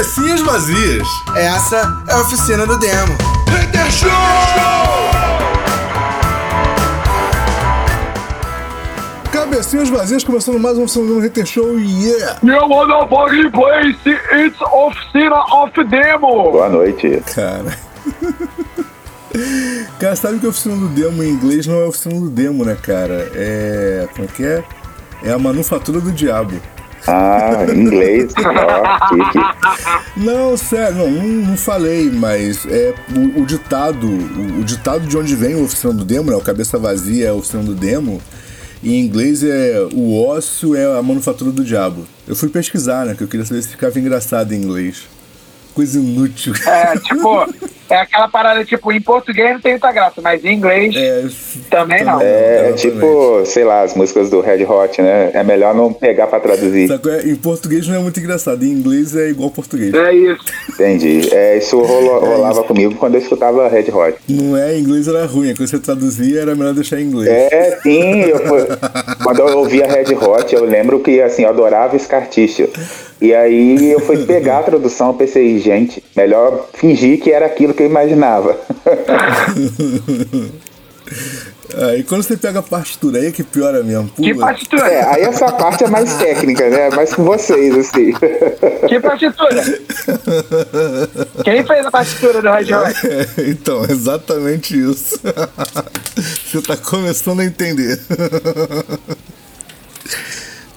Cabecinhas vazias. Essa é a oficina do demo. Hater Show! Cabecinhas vazias, começando mais uma oficina do Hater Show, yeah! Wanna body place, it's oficina of demo. Boa noite. Cara. cara, sabe que a oficina do demo em inglês não é a oficina do demo, né, cara? É. Como é que é? É a manufatura do diabo. Ah, inglês. Ó. Não, sério, não, não, falei, mas é o, o ditado, o, o ditado de onde vem a oficina do demo, né? O cabeça vazia é a oficina do demo. Em inglês é o ócio é a manufatura do diabo. Eu fui pesquisar, né? Que eu queria saber se ficava engraçado em inglês. Coisa inútil. É, tipo, é aquela parada, tipo, em português não tem muita graça, mas em inglês É, também não. É, é tipo, sei lá, as músicas do Red Hot, né? É melhor não pegar pra traduzir. Só que é- em português não é muito engraçado, em inglês é igual português. É isso. Entendi. É, isso rolo- rolava comigo quando eu escutava Red Hot. Não é, em inglês era ruim, quando você traduzia era melhor deixar em inglês. É, sim. eu quando eu ouvia Red Hot, eu lembro que, assim, eu adorava Scar Tissue. E aí eu fui pegar a tradução, eu pensei, gente, melhor fingir que era aquilo que eu imaginava. Aí quando você pega a partitura aí é que piora mesmo. Que Pula. partitura? É, aí essa parte é mais técnica, né? Mais com vocês, assim. Que partitura? Quem fez a partitura do Red Hot? É, então, exatamente isso. Você tá começando a entender.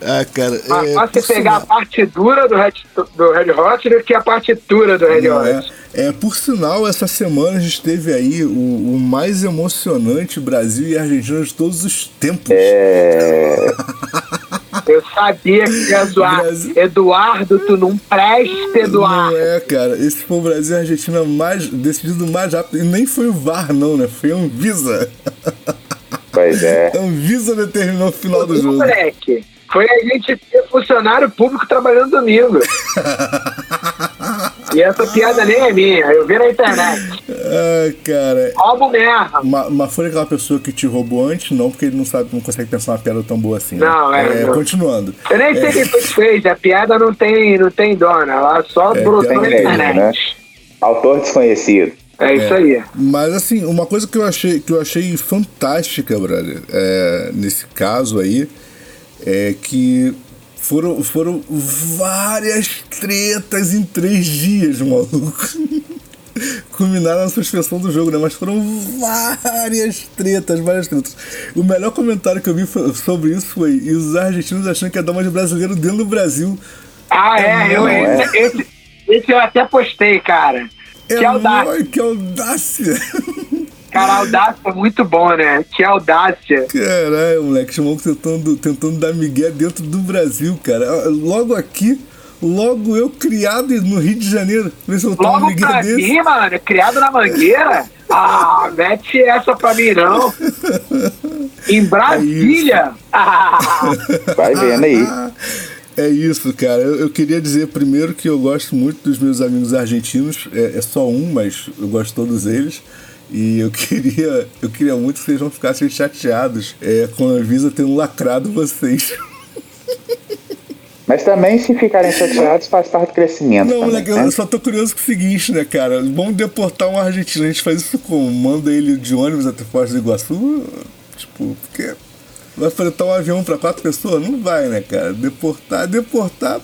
Ah, cara. Mais é, fácil por você pegar a sinal- parte dura do Red, do Red Hot do que a partitura do Red Hot. é, é, por sinal, essa semana a gente teve aí o, o mais emocionante Brasil e Argentina de todos os tempos. É, Eu sabia que ia zoar. Brasil. Eduardo, tu não presta, Eduardo. Não é, cara. Esse foi o Brasil e Argentina mais decidido mais rápido. E nem foi o VAR, não, né? Foi a Anvisa. pois é. A Anvisa determinou o final do jogo. Moleque, foi a gente ter funcionário público trabalhando domingo. e essa piada nem é minha, eu vi na internet. Ah, cara. Roubo mesmo. Ma- Mas foi aquela pessoa que te roubou antes? Não, porque ele não sabe, não consegue pensar uma piada tão boa assim. né? Não, é, não. Continuando. Eu nem sei quem foi que fez, a piada não tem, não tem dona, ela só É, brotou na mesmo, internet. né? Autor desconhecido. É isso aí. Mas assim, uma coisa que eu achei, que eu achei fantástica, brother, é, nesse caso aí, é que foram, foram várias tretas em três dias, maluco. Culminaram na suspensão do jogo, né? Mas foram várias tretas, várias tretas. O melhor comentário que eu vi sobre isso foi e os argentinos achando que ia dar uma de brasileiro dentro do Brasil. Ah, é, eu, Não, é. esse, esse, eu até postei, cara. É que audácia. nóis, que audácia! Cara, audácia é muito bom, né? Que audácia. Caralho, moleque, chamou tentando, tentando dar migué dentro do Brasil, cara. Logo aqui, logo eu criado no Rio de Janeiro. Vê se eu tomo Logo migué pra desse. mim, mano, criado na mangueira. Ah, mete essa pra mim, não. Em Brasília. Ah, Vai vendo aí. É isso, cara. Eu, eu queria dizer primeiro que eu gosto muito dos meus amigos argentinos. É, é só um, mas eu gosto de todos eles. E eu queria, eu queria muito que vocês não ficassem chateados é, com a Visa tendo lacrado vocês. Mas também, se ficarem chateados, faz parte do crescimento. Não, também, moleque, eu né? só tô curioso com o seguinte, né, cara? Vamos deportar um argentino. A gente faz isso como? Manda ele de ônibus até Foz do Iguaçu? Tipo, porque vai fretar um avião pra quatro pessoas? Não vai, né, cara? Deportar, deportar,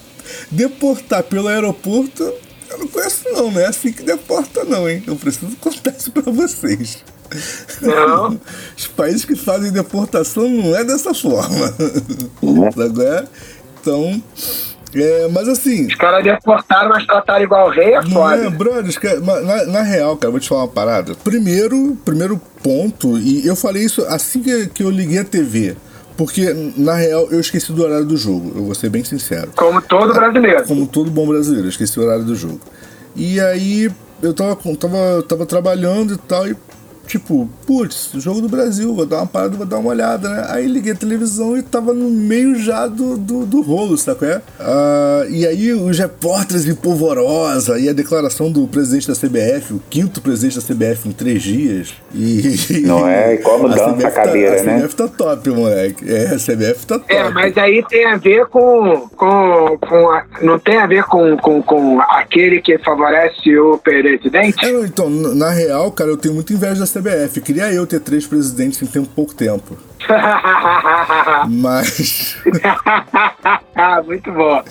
deportar pelo aeroporto, eu não conheço não, não é assim que deporta não, hein? Eu preciso contar isso pra vocês. Não. Os países que fazem deportação não é dessa forma. Sabe? é? Então, é, mas assim, Os caras deportaram, mas trataram igual rei, é não foda. é, mas na, na real, cara, vou te falar uma parada. Primeiro, primeiro ponto, e eu falei isso assim que, que eu liguei a TV. Porque, na real, eu esqueci do horário do jogo, eu vou ser bem sincero. Como todo brasileiro. Como todo bom brasileiro, eu esqueci o horário do jogo. E aí, eu tava, tava, tava trabalhando e tal, e tipo, putz, jogo do Brasil, vou dar uma parada, vou dar uma olhada, né? Aí liguei a televisão e tava no meio já do, do, do rolo, sabe qual é? Ah, e aí os repórteres em polvorosa e a declaração do presidente da CBF, o quinto presidente da CBF em três dias. E, Não é? E como dança a cadeira, tá, né? A CBF tá top, moleque. É, a CBF tá top. É, mas aí tem a ver com. com, com a- não tem a ver com, com, com aquele que favorece o presidente? É, então, na real, cara, eu tenho muita inveja da CBF. Queria eu ter três presidentes em tempo pouco tempo. Mas. Muito bom.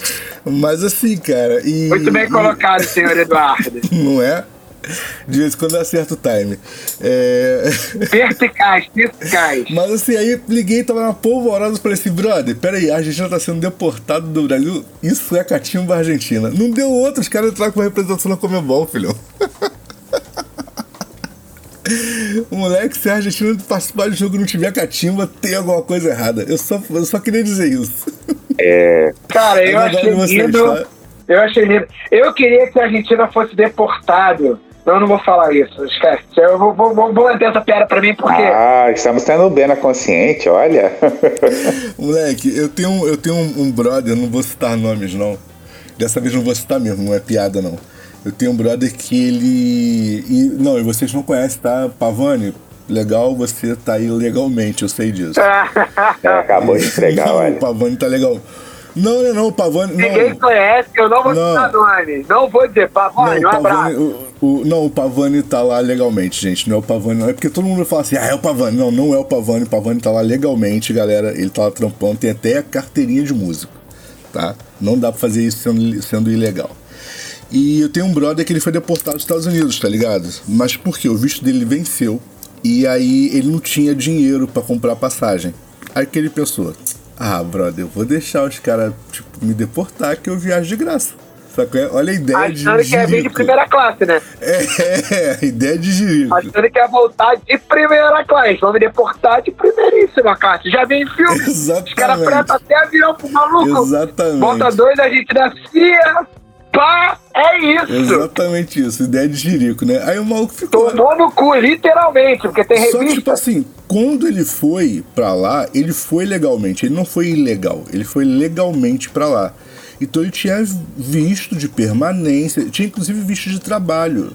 Mas assim, cara. E, Muito bem colocado, senhor Eduardo. Não é? De vez em quando acerta o time. É... Perspicaz, perspicaz. Mas assim, aí liguei, tava na polvorosa e falei assim, brother, peraí, a Argentina tá sendo deportada do Brasil. Isso é catimba Argentina. Não deu outro, os caras entraram com representação na Comebol, filhão. Moleque, se a Argentina participar do jogo e não tiver catimba, tem alguma coisa errada. Eu só, eu só queria dizer isso. É, Cara, eu Mas achei lindo. tá? Eu achei lindo. Eu queria que a Argentina fosse deportado. Não, eu não vou falar isso, esquece. Eu vou, vou, vou, vou manter essa piada pra mim, porque. ah, estamos tendo bem na consciente, olha. Moleque, eu tenho, eu tenho um, um brother, não vou citar nomes não. Dessa vez não vou citar mesmo, não é piada não. Eu tenho um brother que ele. E, não, e vocês não conhecem, tá? Pavani, legal, você tá aí legalmente, eu sei disso. É, acabou de entregar, não, olha. o Pavani tá legal. Não, não, não, o Pavani. Ninguém Não, conhece, eu não vou Não. citar nome. Não vou dizer, Pavone, não, um Pavani, abraço. o, o- não, o Pavani tá lá legalmente, gente. Não é o Pavani, não. É porque todo mundo fala assim, ah, é o Pavani. Não, não é o Pavani. O Pavani tá lá legalmente, galera. Ele tá lá trampando, tem até a carteirinha de músico, tá? Não dá pra fazer isso sendo, sendo ilegal. E eu tenho um brother que ele foi deportado dos Estados Unidos, tá ligado? Mas por quê? O visto dele venceu. E aí ele não tinha dinheiro pra comprar passagem. Aí que ele pensou, ah, brother, eu vou deixar os caras, tipo, me deportar que eu viajo de graça. Olha a ideia Achando de que é vir de primeira classe, né? É, a ideia de jirico. Achando que é voltar de primeira classe. Vamos deportar de primeiríssima classe. Já vem em filme. Exatamente. Os caras até avião pro maluco. Exatamente. Bota dois, a gente da CIA. Pá, é isso. Exatamente isso, ideia de jirico, né? Aí o maluco ficou. Tomou no cu, literalmente, porque tem Só que, revista. tipo assim, quando ele foi pra lá, ele foi legalmente. Ele não foi ilegal, ele foi legalmente pra lá. Então ele tinha visto de permanência, tinha inclusive visto de trabalho.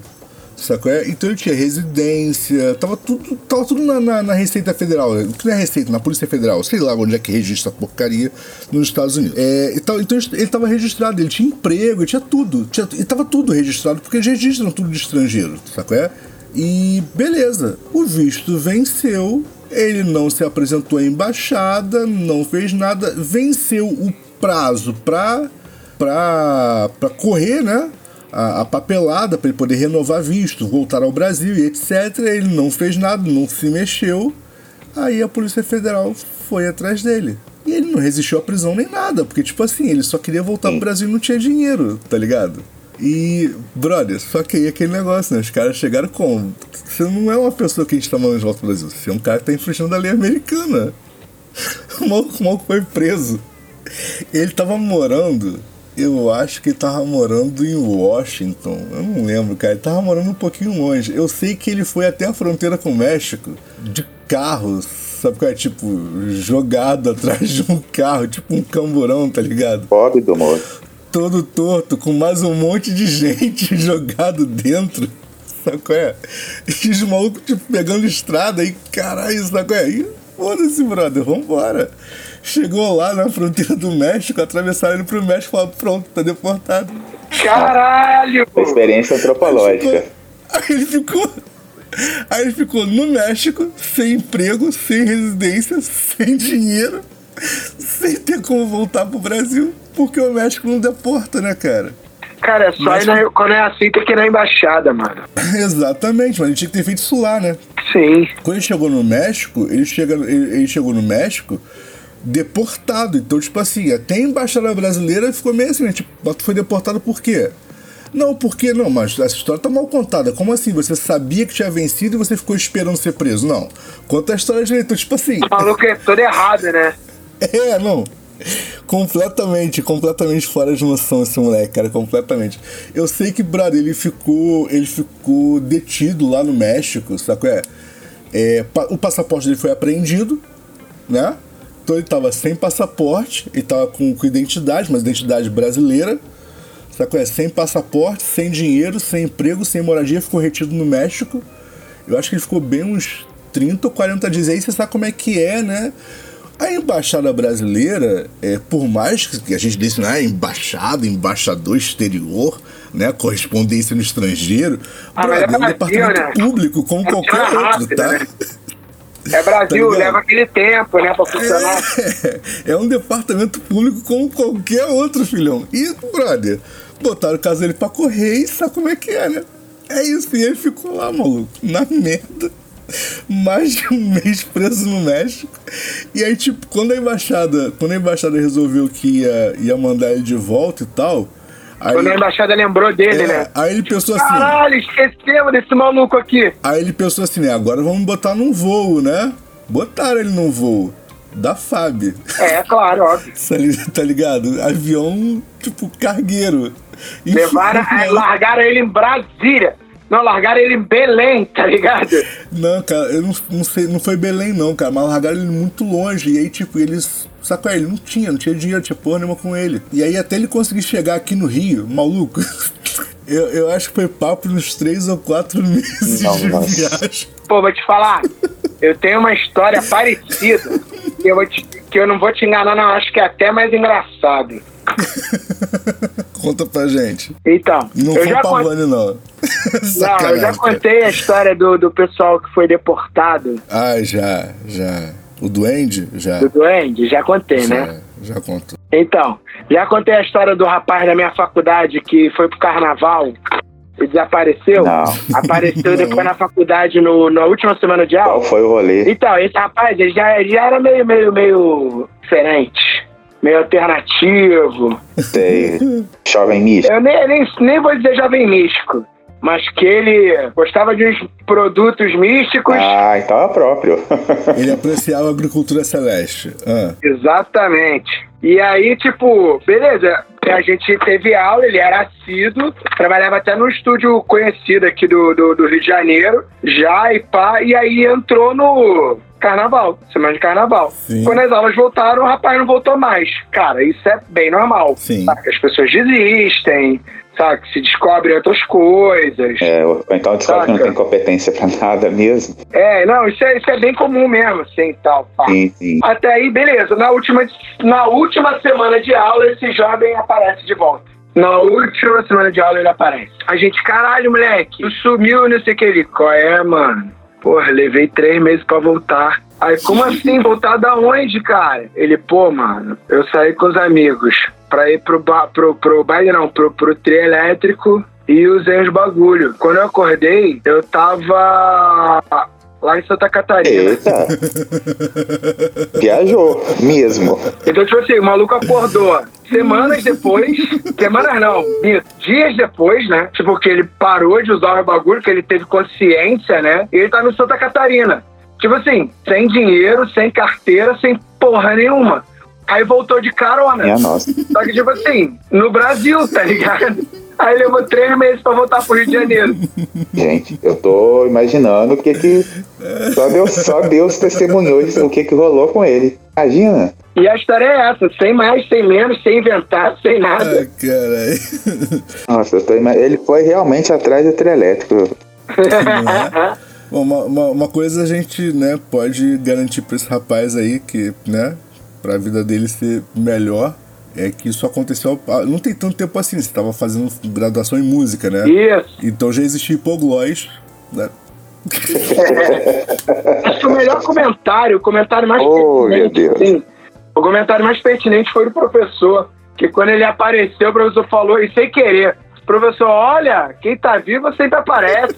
Sacou? É? Então ele tinha residência, tava tudo, tava tudo na, na- na Receita Federal. O que não é Receita? Na Polícia Federal. Sei lá onde é que registra a porcaria nos Estados Unidos. É, e tal- então ele tava registrado, ele tinha emprego, ele tinha tudo. Tinha, tava tudo registrado, porque eles registram tudo de estrangeiro, sacou? É? E beleza, o visto venceu, ele não se apresentou à embaixada, não fez nada, venceu o prazo pra, pra, pra correr, né? A, a papelada para ele poder renovar visto, voltar ao Brasil e etc. Ele não fez nada, não se mexeu. Aí a Polícia Federal foi atrás dele. E ele não resistiu à prisão nem nada, porque, tipo assim, ele só queria voltar pro Brasil e não tinha dinheiro, tá ligado? E, brother, só que aí é aquele negócio, né? Os caras chegaram com. Você não é uma pessoa que a gente tá mandando de volta pro Brasil, você é um cara que tá infringindo a lei americana. O maluco, o maluco foi preso. Ele tava morando, eu acho que ele tava morando em Washington. Eu não lembro, cara. Ele tava morando um pouquinho longe. Eu sei que ele foi até a fronteira com o México de carro, sabe qual é? Tipo, jogado atrás de um carro, tipo um camburão, tá ligado? Pobre do moço. Todo torto, com mais um monte de gente jogado dentro. Sabe qual é? E os malucos, tipo, pegando estrada aí, caralho, sabe qual é? E foda-se, brother, vambora. Chegou lá na fronteira do México, atravessaram ele pro México e falaram, pronto, tá deportado. Caralho! Experiência antropológica. Aí ele ficou. Aí ele ficou no México, sem emprego, sem residência, sem dinheiro, sem ter como voltar pro Brasil, porque o México não deporta, né, cara? Cara, é só Mas- ir na- quando é assim tem que ir na embaixada, mano. Exatamente, mas ele tinha que ter feito isso lá, né? Sim. Quando ele chegou no México, ele, chega, ele, ele chegou no México deportado. Então, tipo assim, até a embaixada brasileira ficou meio assim, né? Tipo, tu foi deportado por quê? Não, porque não, mas essa história tá mal contada. Como assim? Você sabia que tinha vencido e você ficou esperando ser preso? Não. Conta a história direito. Então, tipo assim. O maluco é todo errado, né? É, não. Completamente, completamente fora de noção esse moleque, cara, completamente. Eu sei que, brother, ele ficou, ele ficou detido lá no México, sabe qual é? É, o passaporte dele foi apreendido, né? Então ele tava sem passaporte, ele tava com, com identidade, mas identidade brasileira. Sabe é? Sem passaporte, sem dinheiro, sem emprego, sem moradia, ficou retido no México. Eu acho que ele ficou bem uns 30 ou 40 dias. E aí você sabe como é que é, né? A embaixada brasileira, é, por mais que a gente disse, né, embaixada, embaixador exterior, né, correspondência no estrangeiro, Ah, é é um departamento né? público como É qualquer tira outro, rápido, tá? né? É Brasil, Tá leva aquele tempo, né, pra funcionar. É, é um departamento público como qualquer outro, filhão. E, brother, botaram o caso dele pra correr e sabe como é que é, né? É isso, e ele ficou lá, maluco, na merda. Mais de um mês preso no México. E aí, tipo, quando a embaixada, quando a embaixada resolveu que ia, ia mandar ele de volta e tal. Aí, a embaixada lembrou dele, é, né? aí ele pensou assim. Caralho, esquecemos desse maluco aqui. Aí ele pensou assim, né? Agora vamos botar num voo, né? Botaram ele num voo. Da FAB. É, claro, óbvio. Tá Tá ligado? Avião, tipo, cargueiro. Levaram, largaram ele em Brasília. Não, largaram ele em Belém, tá ligado? Não, cara, eu não, não sei, não foi Belém não, cara, mas largaram ele muito longe. E aí, tipo, eles. Sacou? Ele não tinha, não tinha dinheiro, tinha porra nenhuma com ele. E aí, até ele conseguir chegar aqui no Rio, maluco. Eu, eu acho que foi papo nos três ou quatro meses Não, de nossa. viagem. Pô, vou te falar. Eu tenho uma história parecida. Que eu, vou te- que eu não vou te enganar, não. Acho que é até mais engraçado. Conta pra gente. Então, Não eu foi já, o con- Pavani, não. não, eu já contei a história do, do pessoal que foi deportado Ah, já, já. O Duende? Já. do Duende. Já contei, né? Já, já contou. Então, já contei a história do rapaz da minha faculdade que foi pro carnaval e desapareceu. Não. Apareceu depois na faculdade no, na última semana de Qual aula. foi o rolê? Então, esse rapaz, ele já, ele já era meio, meio, meio diferente. Meio alternativo. Sei. Jovem misto. Eu nem, nem, nem vou dizer jovem místico, mas que ele gostava de uns produtos místicos. Ah, então é próprio. Ele apreciava a agricultura celeste. Ah. Exatamente. E aí, tipo, beleza, a gente teve aula, ele era assíduo, trabalhava até num estúdio conhecido aqui do, do, do Rio de Janeiro, já e pá, e aí entrou no carnaval, semana de carnaval. Sim. Quando as aulas voltaram, o rapaz não voltou mais. Cara, isso é bem normal. Sim. As pessoas desistem, sabe? Se descobrem outras coisas. É, ou então descobre que não tem competência pra nada mesmo. É, não, isso é, isso é bem comum mesmo, assim, tal. Sim, sim. Até aí, beleza. Na última, na última semana de aula, esse jovem aparece de volta. Na última semana de aula, ele aparece. A gente, caralho, moleque, tu sumiu, não sei o que. Ele, qual é, mano? Porra, levei três meses pra voltar. Aí, como assim? Voltar da onde, cara? Ele, pô, mano, eu saí com os amigos pra ir pro, ba pro, pro baile, não, pro, pro trio elétrico e usei os bagulho. Quando eu acordei, eu tava lá em Santa Catarina. Eita. Viajou mesmo. Então, tipo assim, o maluco acordou semanas depois, semanas não, dias depois, né? Tipo, que ele parou de usar o bagulho, que ele teve consciência, né? E ele tá no Santa Catarina. Tipo assim, sem dinheiro, sem carteira, sem porra nenhuma. Aí voltou de carona. Minha nossa. Só que, tipo assim, no Brasil, tá ligado? Aí levou três meses pra voltar pro Rio de Janeiro. Gente, eu tô imaginando o que que. Só Deus, só Deus testemunhou o que que rolou com ele. Imagina. E a história é essa, sem mais, sem menos, sem inventar, sem nada. Ai, caralho. Nossa, eu tô ima- ele foi realmente atrás do trio elétrico. Bom, uma, uma, uma coisa a gente, né, pode garantir pra esse rapaz aí que, né, pra vida dele ser melhor, é que isso aconteceu. Não tem tanto tempo assim, você tava fazendo graduação em música, né? Isso. Então já existia hipoglós, né? Acho que o melhor comentário, o comentário mais Oh, meu pertinente, Deus. sim, o comentário mais pertinente foi do professor, que quando ele apareceu, o professor falou, e sem querer, professor, olha, quem tá vivo sempre aparece.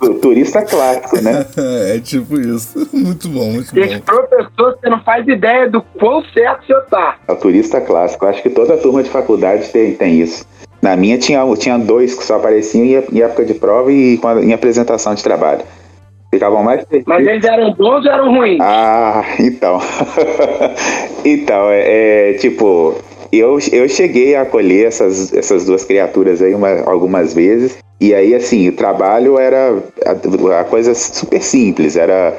O, turista clássico, né? é tipo isso. Muito bom, muito Esse bom. professor, você não faz ideia do quão certo você tá. É o turista clássico. Acho que toda turma de faculdade tem, tem isso. Na minha tinha, tinha dois que só apareciam em, época de prova e quando- em apresentação de trabalho. Ficavam mais Mas perdidos. eles eram bons ou eram ruins? Ah, então. então, é, é, tipo, eu, eu cheguei a acolher essas, essas duas criaturas aí uma- algumas vezes. E aí, assim, o trabalho era a, a coisa super simples. Era,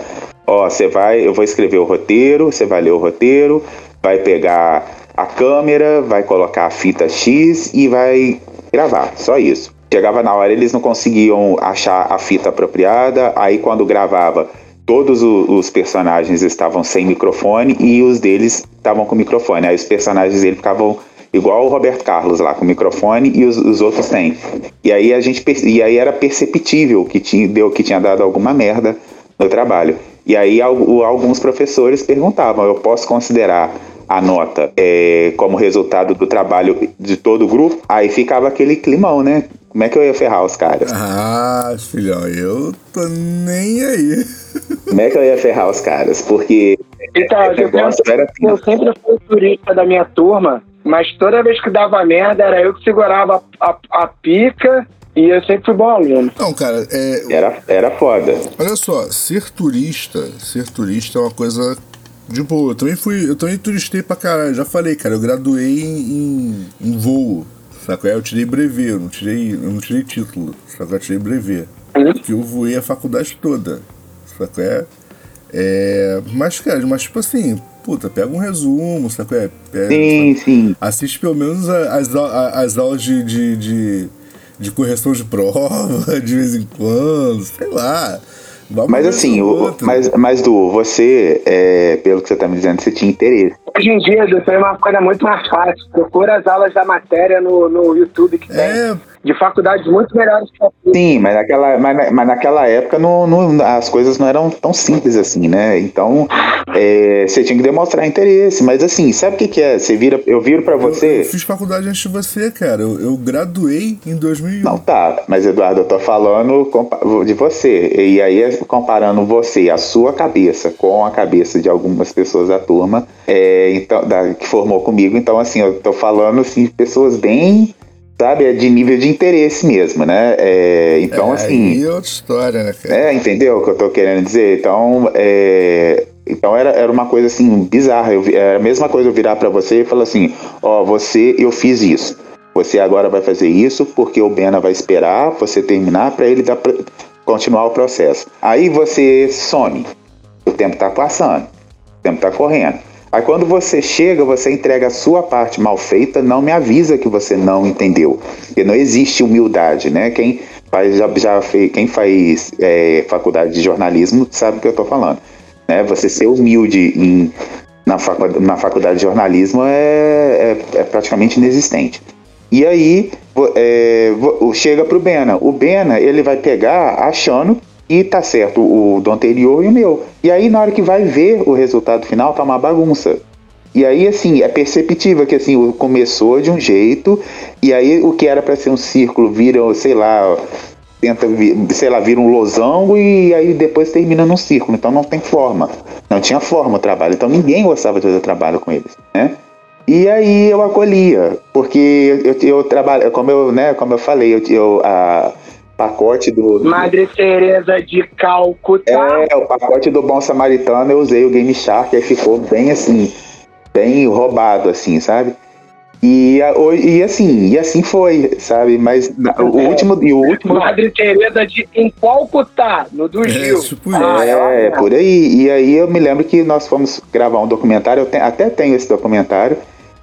ó, você vai, eu vou escrever o roteiro, você vai ler o roteiro, vai pegar a câmera, vai colocar a fita X e vai gravar. Só isso. Chegava na hora, eles não conseguiam achar a fita apropriada, aí quando gravava, todos os personagens estavam sem microfone e os deles estavam com microfone. Aí os personagens dele ficavam igual o Roberto Carlos lá com microfone e os, os outros têm. E aí a gente e aí era perceptível que tinha deu que tinha dado alguma merda no trabalho. E aí alguns professores perguntavam: eu posso considerar a nota é, como resultado do trabalho de todo o grupo? Aí ficava aquele climão, né? Como é que eu ia ferrar os caras? Ah, filhão, eu tô nem aí. Como é que eu ia ferrar os caras? Porque então, eu, era assim. eu sempre fui turista da minha turma mas toda vez que dava merda, era eu que segurava a, a, a pica e eu sempre fui bom aluno. Não, cara, é. Era, era foda. Olha só, ser turista, ser turista é uma coisa de boa. Eu também fui. Eu também turistei pra caralho. Já falei, cara, eu graduei em, em, voo. Saco? Eu tirei brevet, eu não tirei, eu não tirei título. Saco? Eu tirei. Uhum. Porque eu voei a faculdade toda. Saco? É, é, mas, cara, mas tipo assim, puta, pega um resumo, sabe? É, pega, sim, sabe? sim. Assiste pelo menos as, as aulas de, de, de, de correção de prova de vez em quando, sei lá. Mas assim, o, mas, mas Du, você, é, pelo que você está me dizendo, você tinha interesse. Hoje em dia, Du, tem uma coisa muito mais fácil. Procura as aulas da matéria no, no YouTube que tem. É, de faculdades muito melhores que a Sim, mas naquela, mas, mas naquela época não, não, as coisas não eram tão simples assim, né? Então é, você tinha que demonstrar interesse. Mas assim, sabe o que, que é? Você vira, eu viro para você. Eu, eu, fiz faculdade antes de você, cara. Eu, eu graduei em 2001. Não, tá. Mas Eduardo, eu tô falando de você. E aí, comparando você, a sua cabeça, com a cabeça de algumas pessoas da turma é, então, da, que formou comigo. Então, assim, eu tô falando assim, de pessoas bem sabe? É de nível de interesse mesmo, né? É, então, é, assim. Aí é outra história, né, cara? É, entendeu o que eu tô querendo dizer? Então, é, então era, era uma coisa assim bizarra. Eu, era a mesma coisa eu virar para você e falar assim: ó, você, eu fiz isso. Você agora vai fazer isso porque o Bena vai esperar você terminar para ele dar, continuar o processo. Aí você some. O tempo tá passando. O tempo tá correndo. Aí quando você chega, você entrega a sua parte mal feita, não me avisa que você não entendeu. Porque não existe humildade, né? Quem faz, já, já fez, quem faz é, faculdade de jornalismo sabe o que eu estou falando. Né? Você ser humilde em, na, faculdade, na faculdade de jornalismo é, é, é praticamente inexistente. E aí é, chega para o Bena. O Bena ele vai pegar achando e tá certo o do anterior e o meu. E aí, na hora que vai ver o resultado final, tá uma bagunça. E aí, assim, é perceptível que assim, começou de um jeito, e aí o que era para ser um círculo vira, sei lá, tenta, sei lá, vira um losango e aí depois termina num círculo. Então não tem forma. Não tinha forma o trabalho. Então ninguém gostava de fazer trabalho com eles, né? E aí eu acolhia, porque eu, eu, trabalho, como eu, né, como eu falei, eu, eu a, pacote do. Madre Teresa de Calcutá. É, o pacote do Bom Samaritano eu usei o Game Shark e ficou bem assim, bem roubado, assim, sabe? E, e assim, e assim foi, sabe? Mas o último. E o último... Madre Teresa de em Calcutá, no do é, Gil. Tipo ah, é, é, por aí. E aí eu me lembro que nós fomos gravar um documentário, eu te, até tenho esse documentário,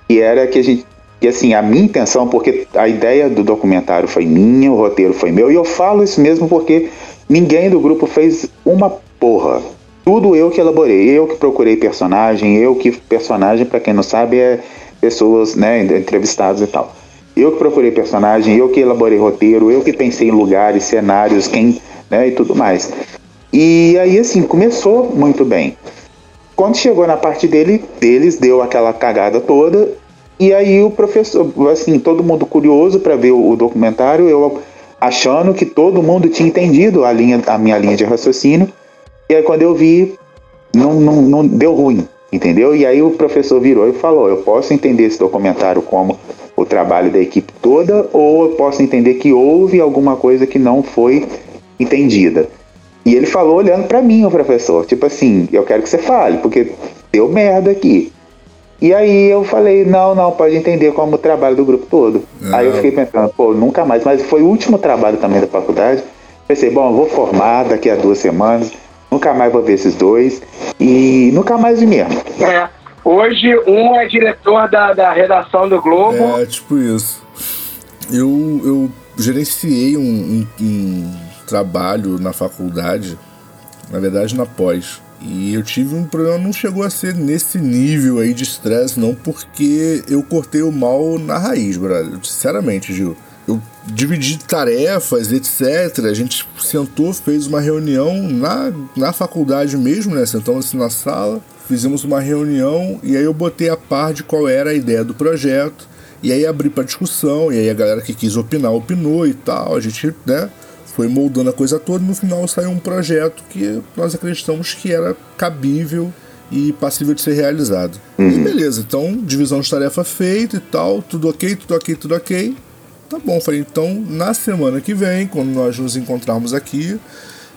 que era que a gente e assim, a minha intenção, porque a ideia do documentário foi minha, o roteiro foi meu, e eu falo isso mesmo porque ninguém do grupo fez uma porra. Tudo eu que elaborei, eu que procurei personagem, eu que personagem, para quem não sabe, é pessoas, né, entrevistados e tal. Eu que procurei personagem, eu que elaborei roteiro, eu que pensei em lugares, cenários, quem, né, e tudo mais. E aí assim, começou muito bem. Quando chegou na parte dele, deles, deu aquela cagada toda, e aí o professor, assim, todo mundo curioso para ver o, documentário, eu achando que todo mundo tinha entendido a, linha, a minha linha de raciocínio. E aí quando eu vi, não, não, não deu ruim, entendeu? E aí o professor virou e falou: eu posso entender esse documentário como o trabalho da equipe toda, ou eu posso entender que houve alguma coisa que não foi entendida. E ele falou olhando para mim, o professor, tipo assim, eu quero que você fale, porque deu merda aqui. E aí eu falei, não, não, pode entender como o trabalho do grupo todo. Aí eu fiquei pensando, pô, nunca mais. Mas foi o último trabalho também da faculdade. Pensei, bom, eu vou formar daqui a duas semanas. Nunca mais vou ver esses dois. E nunca mais vi mesmo. É. Hoje, um é diretor da, da redação do Globo. É, tipo isso. Eu, eu gerenciei um, um, um trabalho na faculdade, na verdade na pós. E eu tive um problema, não chegou a ser nesse nível aí de estresse, não, porque eu cortei o mal na raiz, brother. Sinceramente, Gil. Eu dividi tarefas, etc. A gente sentou, fez uma reunião na, na faculdade mesmo, né? Sentamos assim na sala, fizemos uma reunião e aí eu botei a par de qual era a ideia do projeto. E aí abri para discussão, e aí a galera que quis opinar, opinou e tal. A gente, né? Foi moldando a coisa toda e no final saiu um projeto que nós acreditamos que era cabível e passível de ser realizado. Uhum. E beleza, então divisão de tarefa feita e tal, tudo ok, tudo ok, tudo ok. Tá bom, falei, então na semana que vem, quando nós nos encontrarmos aqui,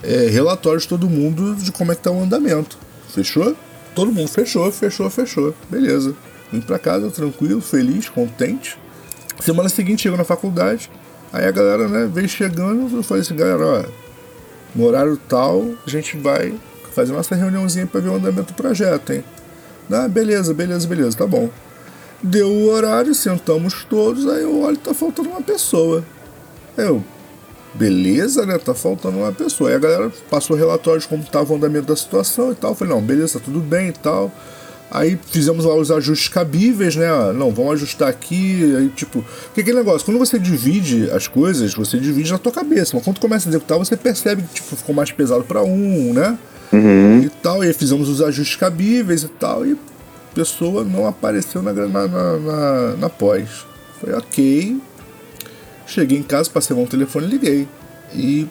é, relatório de todo mundo de como é que tá o andamento. Fechou? Todo mundo fechou, fechou, fechou. Beleza. Vim pra casa tranquilo, feliz, contente. Semana seguinte chego na faculdade, Aí a galera, né, veio chegando, eu falei assim, galera, ó, no horário tal, a gente vai fazer nossa reuniãozinha para ver o andamento do projeto, hein? Ah, beleza, beleza, beleza, tá bom. Deu o horário, sentamos todos, aí eu olho, tá faltando uma pessoa. Eu, beleza, né? Tá faltando uma pessoa. Aí a galera passou relatórios de como estava o andamento da situação e tal. Eu falei, não, beleza, tá tudo bem e tal. Aí fizemos lá os ajustes cabíveis, né? Não, vamos ajustar aqui. Aí, tipo, que aquele negócio, quando você divide as coisas, você divide na tua cabeça. Mas quando começa a executar, você percebe que tipo, ficou mais pesado para um, né? Uhum. E tal. E aí fizemos os ajustes cabíveis e tal. E a pessoa não apareceu na, na, na, na, pós. Foi ok. Cheguei em casa, passei um telefone e liguei. E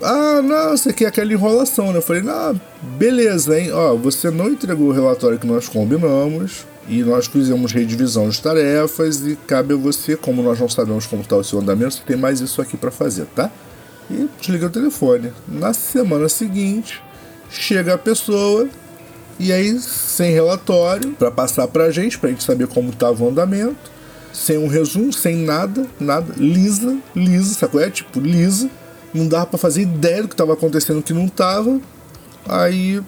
ah, não, você quer aquela enrolação, né? Eu falei, não, beleza, hein? Ó, você não entregou o relatório que nós combinamos e nós fizemos redivisão de tarefas e cabe a você, como nós não sabemos como está o seu andamento, você tem mais isso aqui para fazer, tá? E desliguei o telefone. Na semana seguinte, chega a pessoa e aí, sem relatório, para passar pra gente, pra gente saber como estava o andamento, sem um resumo, sem nada, nada, lisa, lisa, sacou? É tipo, lisa não dava para fazer ideia do que estava acontecendo que não estava. Aí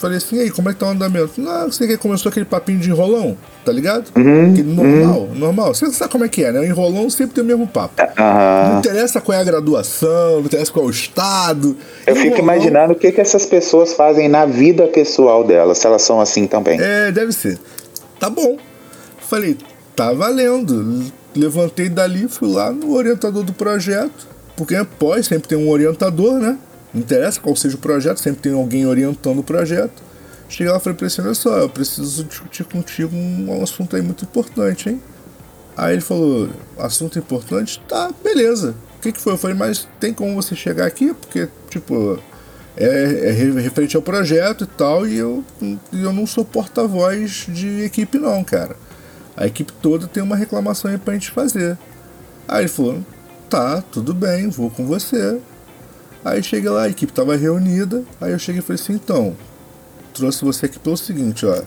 falei assim, e aí, como é que tá o andamento? Não, você que começou aquele papinho de enrolão, tá ligado? Uhum, normal, uhum. normal. Você sabe como é que é, né? O enrolão sempre tem o mesmo papo. Uhum. Não interessa qual é a graduação, não interessa qual é o estado. Eu enrolão... fico imaginando o que, que essas pessoas fazem na vida pessoal delas, se elas são assim também. É, deve ser. Tá bom. Falei, tá valendo. Levantei dali, fui lá no orientador do projeto porque é pós sempre tem um orientador, né? Não interessa qual seja o projeto, sempre tem alguém orientando o projeto. Cheguei lá e falei pra ele olha só, eu preciso discutir contigo um, um assunto aí muito importante, hein? Aí ele falou, assunto importante? Tá, beleza. O que, que foi? Eu falei, mas tem como você chegar aqui? Porque, tipo, é, é referente ao projeto e tal, e eu, eu não sou porta-voz de equipe não, cara. A equipe toda tem uma reclamação aí pra gente fazer. Aí ele falou, tá, tudo bem, vou com você. Aí cheguei lá, a equipe tava reunida, aí eu cheguei e falei assim, então, trouxe você aqui pelo seguinte, ó.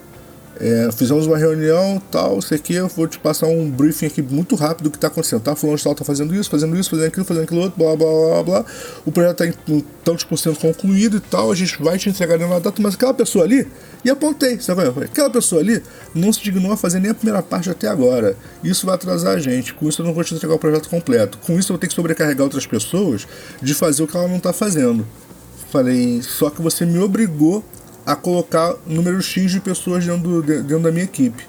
É, fizemos uma reunião, tal, sei que eu vou te passar um briefing aqui muito rápido do que está acontecendo, tá? Fulano de tal tá fazendo isso, fazendo isso, fazendo aquilo, fazendo aquilo outro, blá blá blá blá. O projeto está em tantos por cento concluído e tal, a gente vai te entregar na data, mas aquela pessoa ali, e apontei, sabe? Aquela pessoa ali não se dignou a fazer nem a primeira parte até agora. Isso vai atrasar a gente, com isso eu não vou te entregar o projeto completo. Com isso eu vou ter que sobrecarregar outras pessoas de fazer o que ela não está fazendo. Falei, só que você me obrigou a colocar número X de pessoas dentro, do, dentro da minha equipe.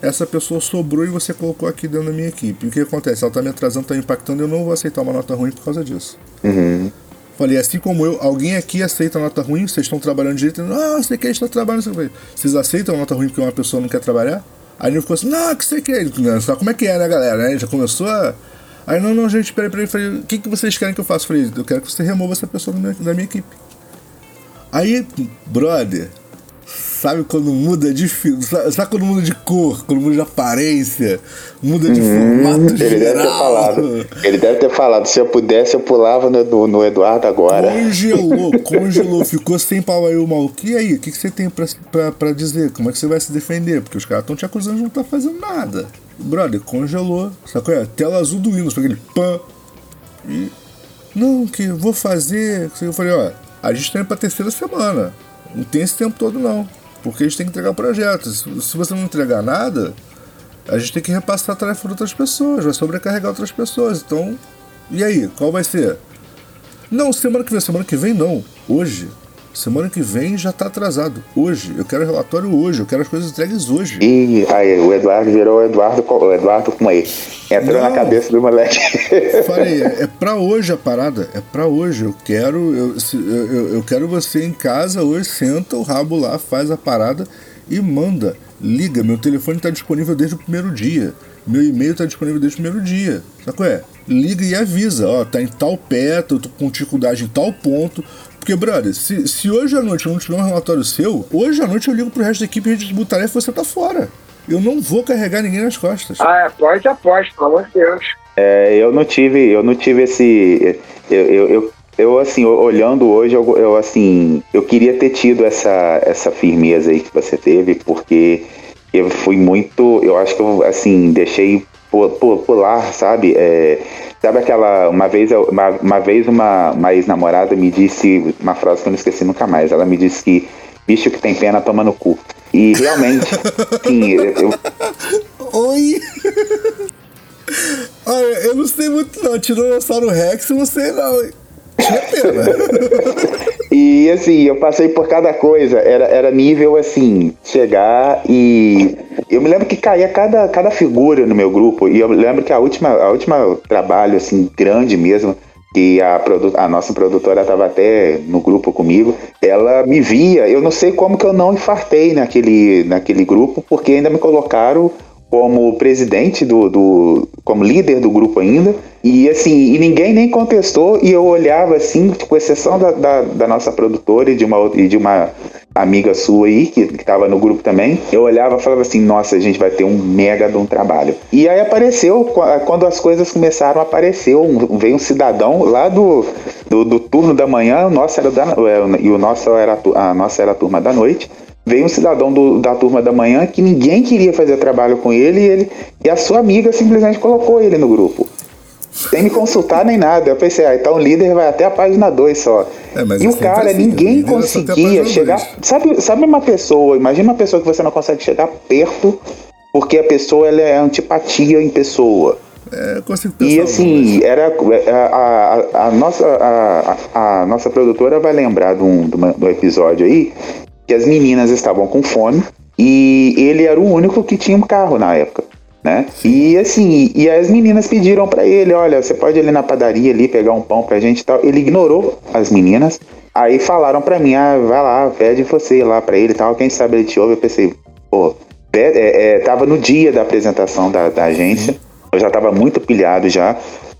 Essa pessoa sobrou e você colocou aqui dentro da minha equipe. E o que acontece? Ela está me atrasando, está me impactando, eu não vou aceitar uma nota ruim por causa disso. Uhum. Falei, assim como eu, alguém aqui aceita nota ruim, vocês estão trabalhando direito, ah, você quer estar trabalhando, vocês aceitam nota ruim porque uma pessoa não quer trabalhar? Aí ele ficou assim, não, que você quer, sabe como é que é, né, galera? Né? Já começou a. Aí, não, não, gente, peraí, peraí, falei, o que, que vocês querem que eu faça? Falei, eu quero que você remova essa pessoa da minha, da minha equipe. Aí, brother, sabe quando muda de? Sabe, quando muda de cor, quando muda de aparência, muda de formato Hum, ele geral? deve ter falado. Ele deve ter falado, se eu pudesse, eu pulava no, no, Eduardo agora. Congelou, congelou, ficou sem pau aí o maluco. E aí, o que, que você tem pra, pra, pra dizer? Como é que você vai se defender? Porque os caras estão te acusando de não estar fazendo nada. Brother, congelou. Sabe qual é? Tela azul do Windows, aquele pã. E. Não, que eu vou fazer. Eu falei, ó, a gente indo pra terceira semana. Não tem esse tempo todo, não. Porque a gente tem que entregar projetos. Se você não entregar nada, a gente tem que repassar a tarefa para outras pessoas, vai sobrecarregar outras pessoas. Então, e aí, qual vai ser? Não, semana que vem, semana que vem não. Hoje. Semana que vem já tá atrasado. Hoje. Eu quero relatório hoje. Eu quero as coisas entregues hoje. E aí, o Eduardo virou o Eduardo, o Eduardo com E. Entrou Não. na cabeça do moleque. Falei, é, é pra hoje a parada. É pra hoje. Eu quero. Eu, eu, eu- quero você em casa hoje, senta o rabo lá, faz a parada e manda. Liga, meu telefone tá disponível desde o primeiro dia. Meu e-mail tá disponível desde o primeiro dia. Sabe qual é? Liga e avisa, ó, tá em tal pé, eu tô com dificuldade em tal ponto. Porque, brother, se, se hoje à noite eu não tiver um relatório seu, hoje à noite eu ligo pro resto da equipe e redistribuo tarefa e você tá fora. Eu não vou carregar ninguém nas costas. Ah, é, pode após, pelo amor de Deus. É, eu não tive, eu não tive esse. Eu, eu, eu, eu, assim, olhando hoje, eu, eu, assim, eu queria ter tido essa, essa firmeza aí que você teve, porque eu fui muito. Eu acho que eu, assim, deixei pu- pu- pular, sabe? É, sabe aquela. Uma vez, uma, uma vez uma, uma ex-namorada me disse uma frase que eu não esqueci nunca mais. Ela me disse que bicho que tem pena toma no cu. E realmente, sim, eu, Oi! Olha, eu não sei muito não. Tiranossauro Rex, eu não sei não. E assim, eu passei por cada coisa. Era, era nível assim, chegar e. Eu me lembro que caía cada, cada figura no meu grupo. E eu lembro que a última, a última trabalho, assim, grande mesmo, que a, produ a nossa produtora estava até no grupo comigo, ela me via. Eu não sei como que eu não infartei naquele, naquele grupo, porque ainda me colocaram como presidente do, do como líder do grupo ainda. E assim e ninguém nem contestou. E eu olhava assim com exceção da, da, da nossa produtora e de uma e de uma amiga sua aí que estava no grupo também eu olhava e falava assim nossa a gente vai ter um mega de um trabalho. E aí apareceu qu- quando as coisas começaram apareceu um, veio um cidadão lá do, do, do turno da manhã o nosso era da, e o nosso era a nossa era a turma da noite Veio um cidadão do- da turma da manhã que ninguém queria fazer trabalho com ele e, ele e a sua amiga simplesmente colocou ele no grupo. Sem me consultar nem nada. Eu pensei, ah, então o líder vai até a página 2 só. É, e é o sempre cara, assim, o ninguém é a conseguia chegar. dois. Sabe, sabe uma pessoa, imagina uma pessoa que você não consegue chegar perto porque a pessoa ela é antipatia em pessoa. É, eu consigo pensar. E assim, era a, a, a nossa, a, a- a nossa produtora vai lembrar de um, de uma- de um episódio aí que as meninas estavam com fome e ele era o único que tinha um carro na época. Né? E assim, e as meninas pediram pra ele, olha, você pode ir ali na padaria ali pegar um pão pra gente e tal. Ele ignorou as meninas. Aí falaram pra mim, ah, vai lá, pede você ir lá pra ele e tal. Quem sabe ele te ouve. Eu pensei, pô, pe- é, é, tava no dia da apresentação da, da agência. Eu já tava muito pilhado já.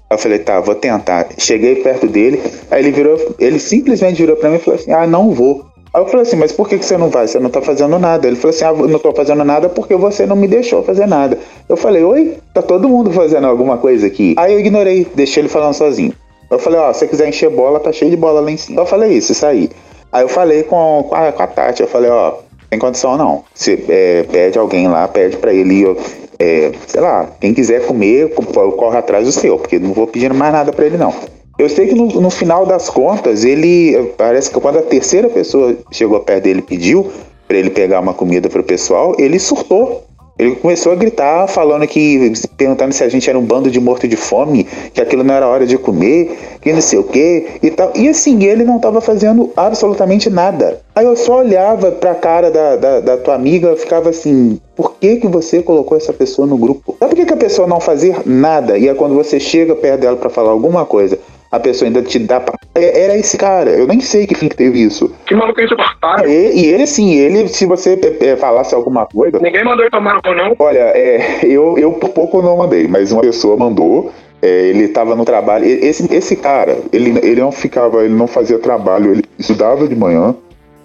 Eu falei, tá, vou tentar. Cheguei perto dele, aí ele virou, ele simplesmente virou pra mim e falou assim, ah, não vou. Aí eu falei assim, mas por que, que você não vai? Você não tá fazendo nada. Ele falou assim, ah, não tô fazendo nada porque você não me deixou fazer nada. Eu falei, oi, tá todo mundo fazendo alguma coisa aqui. Aí eu ignorei, deixei ele falando sozinho. Eu falei, ó, se você quiser encher bola, tá cheio de bola lá em cima. Eu falei isso, isso aí. Aí eu falei com, com, a, com a Tati, eu falei, ó, tem condição não. Você é, pede alguém lá, pede pra ele, eu, é, sei lá, quem quiser comer, co- corre atrás do seu, porque não vou pedir mais nada pra ele não. Eu sei que no, no final das contas, ele, parece que quando a terceira pessoa chegou perto dele e pediu pra ele pegar uma comida pro pessoal, ele surtou. Ele começou a gritar, falando que, perguntando se a gente era um bando de morto de fome, que aquilo não era hora de comer, que não sei o que e tal. E assim, ele não estava fazendo absolutamente nada. Aí eu só olhava pra cara da, da, da tua amiga e ficava assim: por que, que você colocou essa pessoa no grupo? Sabe por que, que a pessoa não fazia nada? E é quando você chega perto dela pra falar alguma coisa, a pessoa ainda te dá. Pra... É- Era esse cara, eu nem sei que fim que teve isso. Que maluco insuportável. E, e ele, assim, ele, se você é, é, falasse alguma coisa. Ninguém mandou ele tomar no cu, não. Olha, é, eu, eu por pouco não mandei, mas uma pessoa mandou. é, ele estava no trabalho. e- Esse, esse cara, ele, ele não ficava, ele não fazia trabalho, ele estudava de manhã,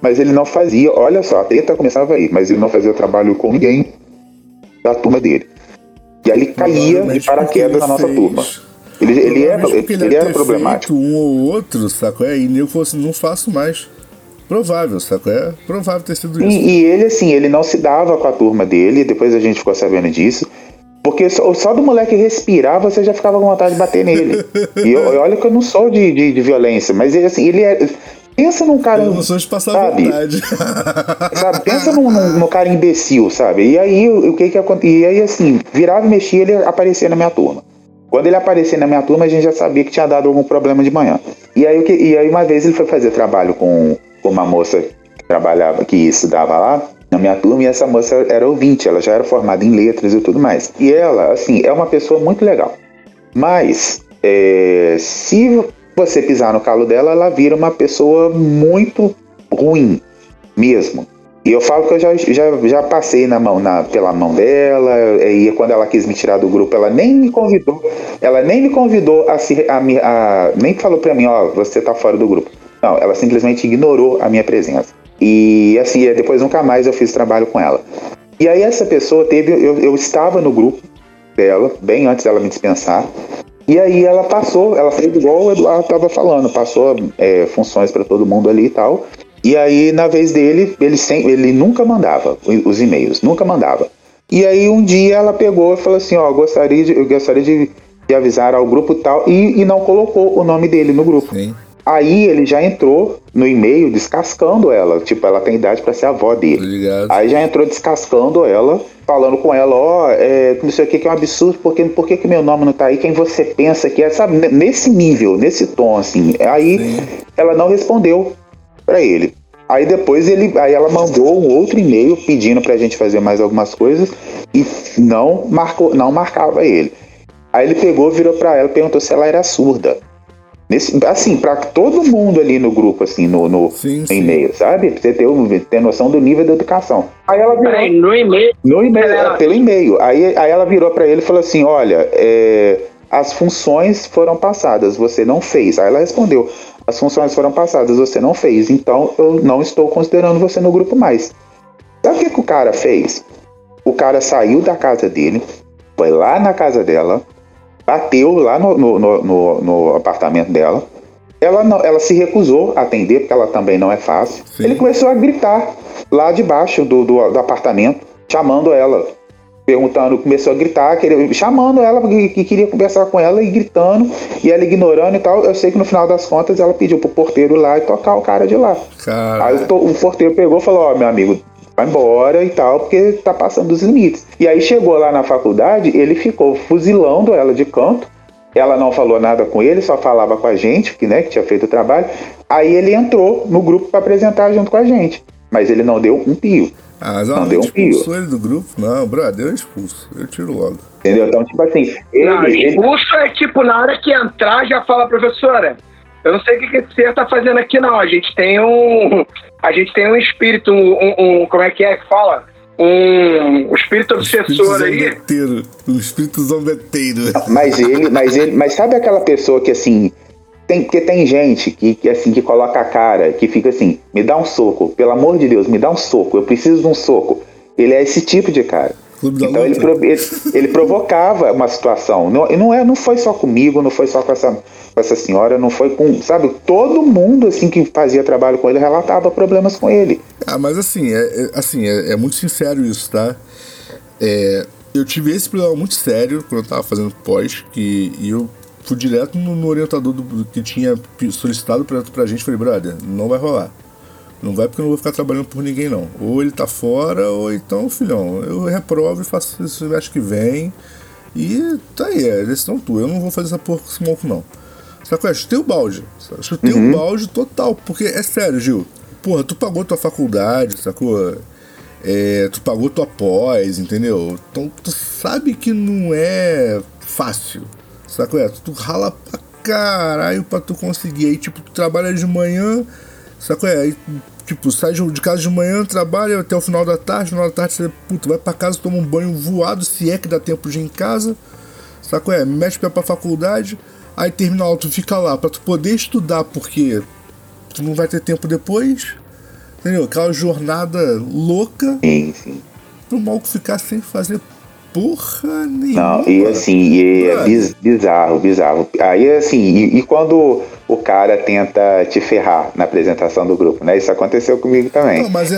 mas ele não fazia, olha só, a treta começava aí, mas ele não fazia trabalho com ninguém da turma dele. E aí ele caía de paraquedas na nossa fez... turma. Ele, ele, era, ele, ele era problemático. Um ou outro, saco? É, e eu fosse, não faço mais. Provável, saco? É provável ter sido isso. E, e, ele, assim, ele não se dava com a turma dele, depois a gente ficou sabendo disso. Porque só, só do moleque respirar, você já ficava com vontade de bater nele. e eu, olha que eu não sou de, de, de violência, mas ele, assim, ele é. Pensa num cara. Eu não sou de passar sabe? vontade. sabe? Pensa num, num, num, cara imbecil, sabe? E aí, o, o que que aconteceu? E aí, assim, virava e mexia, ele aparecia na minha turma. Quando ele aparecia na minha turma, a gente já sabia que tinha dado algum problema de manhã. E aí, e aí uma vez ele foi fazer trabalho com, com uma moça que trabalhava, que estudava lá na minha turma, e essa moça era ouvinte, ela já era formada em letras e tudo mais. E ela, assim, é uma pessoa muito legal. Mas, é, se você pisar no calo dela, ela vira uma pessoa muito ruim mesmo. E eu falo que eu já, já, já passei na mão, na, pela mão dela, e quando ela quis me tirar do grupo, ela nem me convidou, ela nem me convidou a se. A, a, nem falou pra mim, ó, você tá fora do grupo. Não, ela simplesmente ignorou a minha presença. E assim, depois nunca mais eu fiz trabalho com ela. E aí essa pessoa teve. Eu, eu estava no grupo dela, bem antes dela me dispensar. E aí ela passou, ela fez igual o Eduardo estava falando, passou é, funções para todo mundo ali e tal. E aí, na vez dele, ele, sem, ele nunca mandava os e-mails, nunca mandava. E aí um dia ela pegou e falou assim, ó, gostaria de, eu gostaria de, de avisar ao grupo tal, e, e não colocou o nome dele no grupo. Sim. Aí ele já entrou no e-mail descascando ela. Tipo, ela tem idade para ser avó dele. Obrigado. Aí já entrou descascando ela, falando com ela, ó, oh, é, não sei o que, que é um absurdo, porque por que, que meu nome não tá aí? Quem você pensa que é? Sabe, nesse nível, nesse tom, assim. Aí Sim. ela não respondeu para ele. Aí depois ele, aí ela mandou um outro e-mail pedindo pra gente fazer mais algumas coisas e não marcou, não marcava ele. Aí ele pegou, virou para ela, perguntou se ela era surda. Nesse, assim, para todo mundo ali no grupo, assim, no, no, sim, e-mail, sabe? Pra você ter, ter noção do nível da educação. Aí ela virou. Peraí, no e-mail? No e-mail, ela... pelo e-mail. Aí, aí ela virou para ele e falou assim: olha, é, as funções foram passadas, você não fez. Aí ela respondeu: as funções foram passadas, você não fez, então eu não estou considerando você no grupo mais. Sabe o que, que o cara fez? O cara saiu da casa dele, foi lá na casa dela, bateu lá no, no, no, no apartamento dela. Ela, não, ela se recusou a atender, porque ela também não é fácil. Sim. Ele começou a gritar lá debaixo do, do, do apartamento, chamando ela perguntando, começou a gritar, queria, chamando ela, que, que, queria conversar com ela e gritando, e ela ignorando e tal. Eu sei que no final das contas ela pediu pro porteiro ir lá e tocar o cara de lá. Caramba. Aí o, o, porteiro pegou e falou: Ó, oh, meu amigo, vai embora e tal, porque tá passando dos limites. E aí chegou lá na faculdade, ele ficou fuzilando ela de canto. Ela não falou nada com ele, só falava com a gente, que, né, que tinha feito o trabalho. Aí ele entrou no grupo para apresentar junto com a gente. Mas ele não deu um pio. Ah, mas não deu um pio. ele do grupo? Não, brother, eu expulso. Eu tiro logo. Entendeu? Então, tipo assim. Ele, não, expulso ele... é tipo, na hora que entrar, já fala, professora. Eu não sei o que, que você tá fazendo aqui, não. A gente tem um. A gente tem um espírito, um, um como é que é que fala? Um, um espírito obsessor aí. Um espírito zombeteiro. Mas ele, mas ele, mas sabe aquela pessoa que assim. Tem, porque tem gente que, que, assim que coloca a cara, que fica assim, me dá um soco, pelo amor de Deus, me dá um soco, eu preciso de um soco. Ele é esse tipo de cara. Então ele, ele, ele, provocava uma situação. Não, não, é, não foi só comigo, não foi só com essa, com essa senhora, não foi com. Sabe, todo mundo assim que fazia trabalho com ele relatava problemas com ele. Ah, mas assim, é, é assim, é, é, muito sincero isso, tá? É, eu tive esse problema muito sério quando eu tava fazendo pós, que eu fui direto no, no orientador do, que tinha solicitado pra, pra gente. Falei, brother, não vai rolar. Não vai porque eu não vou ficar trabalhando por ninguém, não. Ou ele tá fora, ou então, filhão, eu reprovo e faço isso semestre que vem. E tá aí, é decisão tua. Eu não vou fazer essa porra com esse maluco, não. Sacou? Chutei o balde. Chutei uhum. o balde total. Porque é sério, Gil. Porra, tu pagou tua faculdade, sacou? É, tu pagou tua pós, entendeu? Então tu sabe que não é fácil. Sacou? É, tu rala pra caralho pra tu conseguir. Aí, tipo, tu trabalha de manhã Sacou? É, aí, tipo, sai de casa de manhã, trabalha até o final da tarde, no final da tarde você, puta, vai pra casa, toma um banho voado, se é que dá tempo de ir em casa. Sacou? É, mexe pé pra faculdade, aí termina aula, tu fica lá pra tu poder estudar, porque tu não vai ter tempo depois. Entendeu? Aquela jornada louca Sim, sim. pro maluco ficar sem fazer porra nenhuma. Não, e assim, e é biz- bizarro, bizarro. Aí assim, e, e quando o cara tenta te ferrar na apresentação do grupo, né? Isso aconteceu comigo também. Não, mas é,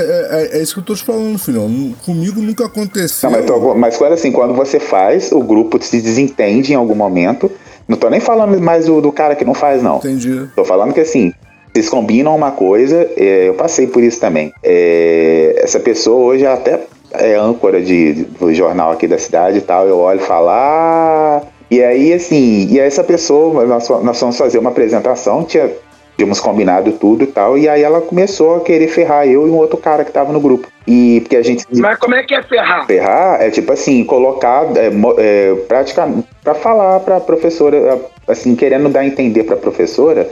é- é isso que eu tô te falando, filhão. Comigo nunca aconteceu. Não, mas, tô- mas quando assim, quando você faz, o grupo se desentende em algum momento. Não tô nem falando mais do, do cara que não faz, não. Entendi. Tô falando que assim, vocês combinam uma coisa, é, eu passei por isso também. É, essa pessoa hoje é até é âncora de, do jornal aqui da cidade e tal, eu olho e falo, ah... E aí, assim, e essa pessoa, nós, nós fomos fazer uma apresentação, tinha, tínhamos combinado tudo e tal, e aí ela começou a querer ferrar eu e um outro cara que tava no grupo. E porque a gente Mas como é que é ferrar? ferrar é tipo assim, colocar é, é, praticamente para falar para a professora, assim, querendo dar a entender para a professora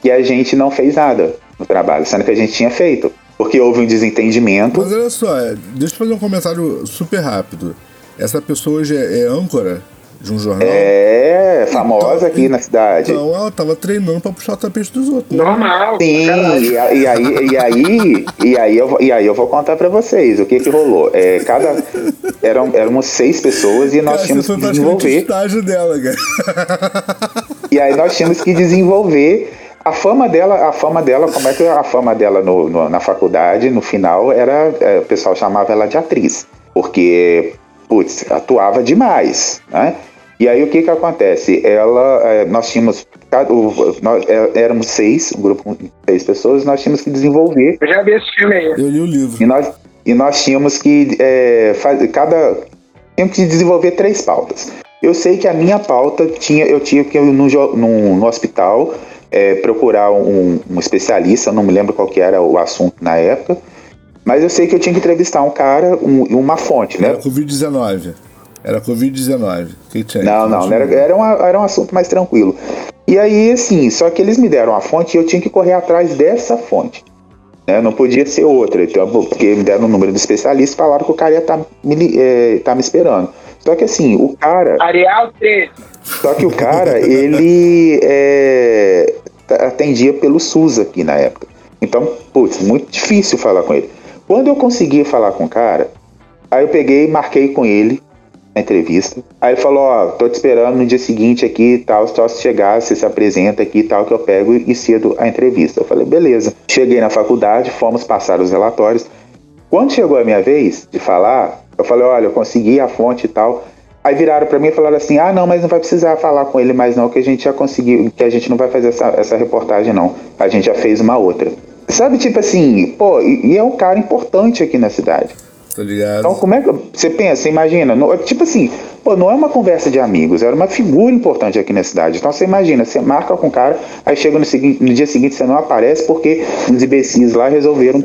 que a gente não fez nada no trabalho, sendo que a gente tinha feito. Porque houve um desentendimento. Mas olha só, é, deixa eu fazer um comentário super rápido. Essa pessoa hoje é, é âncora de um jornal. É, famosa Então, aqui na cidade. Então ela tava treinando pra puxar o tapete dos outros. né? Normal. Sim, e, a- e aí, e aí, e aí, eu, vou- e aí eu vou contar pra vocês o que que rolou. É, cada eram éramos seis pessoas e nós Cara, tínhamos que praticamente o desenvolver. estágio dela, cara. E aí nós tínhamos que desenvolver a fama dela, a fama dela, como é que a fama dela no, no- na faculdade, no final, era. é, o pessoal chamava ela de atriz. Porque, putz, atuava demais, né? E aí o que que acontece? Ela, é, nós tínhamos, nós é, éramos seis, um grupo com seis pessoas, nós tínhamos que desenvolver Eu já vi esse filme aí. Eu li o livro. e nós, e nós tínhamos que é, fazer cada. Tínhamos que desenvolver três pautas. Eu sei que a minha pauta tinha. Eu tinha que ir no, num- no hospital é, procurar um, um especialista, não me lembro qual que era o assunto na época. Mas eu sei que eu tinha que entrevistar um cara, um- uma fonte, né? Era Covid-19. Era Covid-19. O que tinha? Não, não, não era, era, uma- era um assunto mais tranquilo. E aí, assim, só que eles me deram a fonte e eu tinha que correr atrás dessa fonte. Né? Não podia ser outra, então, porque me deram o número do especialista e falaram que o cara ia estar me, eh, tá me esperando. Só que assim, o cara. Arial 13. Só que o cara, ele é, atendia pelo SUS aqui na época. Então, putz, muito difícil falar com ele. Quando eu consegui falar com o cara, aí eu peguei e marquei com ele a entrevista. Aí ele falou, ó, tô te esperando no dia seguinte aqui e tal, só se chegar, você se apresenta aqui e tal, que eu pego e cedo a entrevista. Eu falei, beleza. Cheguei na faculdade, fomos passar os relatórios. Quando chegou a minha vez de falar, eu falei, olha, eu consegui a fonte e tal. Aí viraram pra mim e falaram assim, ah, não, mas não vai precisar falar com ele mais não, que a gente já conseguiu, que a gente não vai fazer essa, essa reportagem não. A gente já fez uma outra. Sabe, tipo assim, pô, e, e é um cara importante aqui na cidade. Tá ligado? Então, como é que você pensa, você imagina? não- tipo assim, pô, não é uma conversa de amigos, era uma figura importante aqui na cidade. Então, você imagina, você marca com o cara, aí chega no, seguinte, no dia seguinte você não aparece porque os imbecis lá resolveram,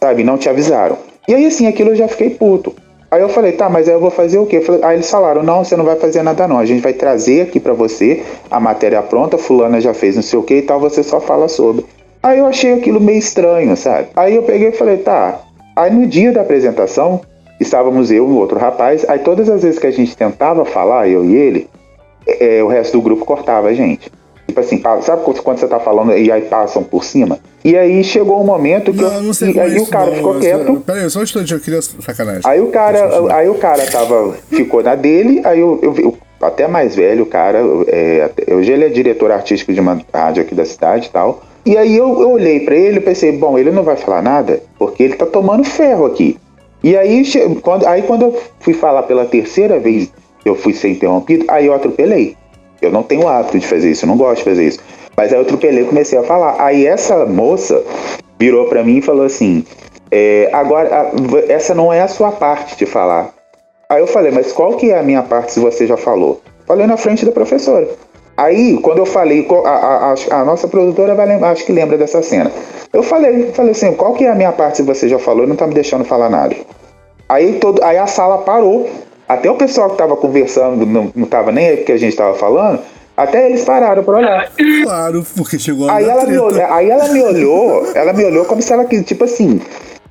sabe, não te avisaram. E aí, assim, aquilo eu já fiquei puto. Aí eu falei, tá, mas aí eu vou fazer o quê? Falei- Aí eles falaram, não, você não vai fazer nada não, a gente vai trazer aqui pra você a matéria pronta, fulana já fez não sei o que e tal, você só fala sobre. Aí eu achei aquilo meio estranho, sabe? Aí eu peguei e falei, tá. Aí no dia da apresentação, estávamos eu e um outro rapaz, aí todas as vezes que a gente tentava falar, eu e ele, é, o resto do grupo cortava a gente. Tipo assim, sabe quando você tá falando e aí passam por cima? E aí chegou um momento que Não, eu, não sei e é aí o isso, cara não, ficou quieto. Pera aí, só um instante, eu queria sacanagem. Aí o eu cara, aí o cara tava, ficou na dele, aí eu, eu, vi- o até mais velho, o cara, é, hoje ele é diretor artístico de uma rádio aqui da cidade e tal. E aí eu, eu olhei pra ele e pensei, bom, ele não vai falar nada, porque ele tá tomando ferro aqui. E aí, quando, aí quando eu fui falar pela terceira vez, eu fui ser interrompido, aí eu atropelei. Eu não tenho hábito de fazer isso, eu não gosto de fazer isso. Mas aí eu atropelei e comecei a falar. Aí essa moça virou pra mim e falou assim: é, agora, essa não é a sua parte de falar. Aí eu falei, mas qual que é a minha parte se você já falou? Falei na frente da professora. Aí, quando eu falei, a, a- a- nossa produtora vai acho que lembra dessa cena. Eu falei, falei assim, qual que é a minha parte se você já falou e não tá me deixando falar nada? Aí, todo, aí a sala parou. Até o pessoal que tava conversando, não, não tava nem aí porque a gente tava falando, até eles pararam pra olhar. Claro, porque chegou a Aí ela, me olhou, aí ela me olhou, ela me olhou como se ela tipo assim,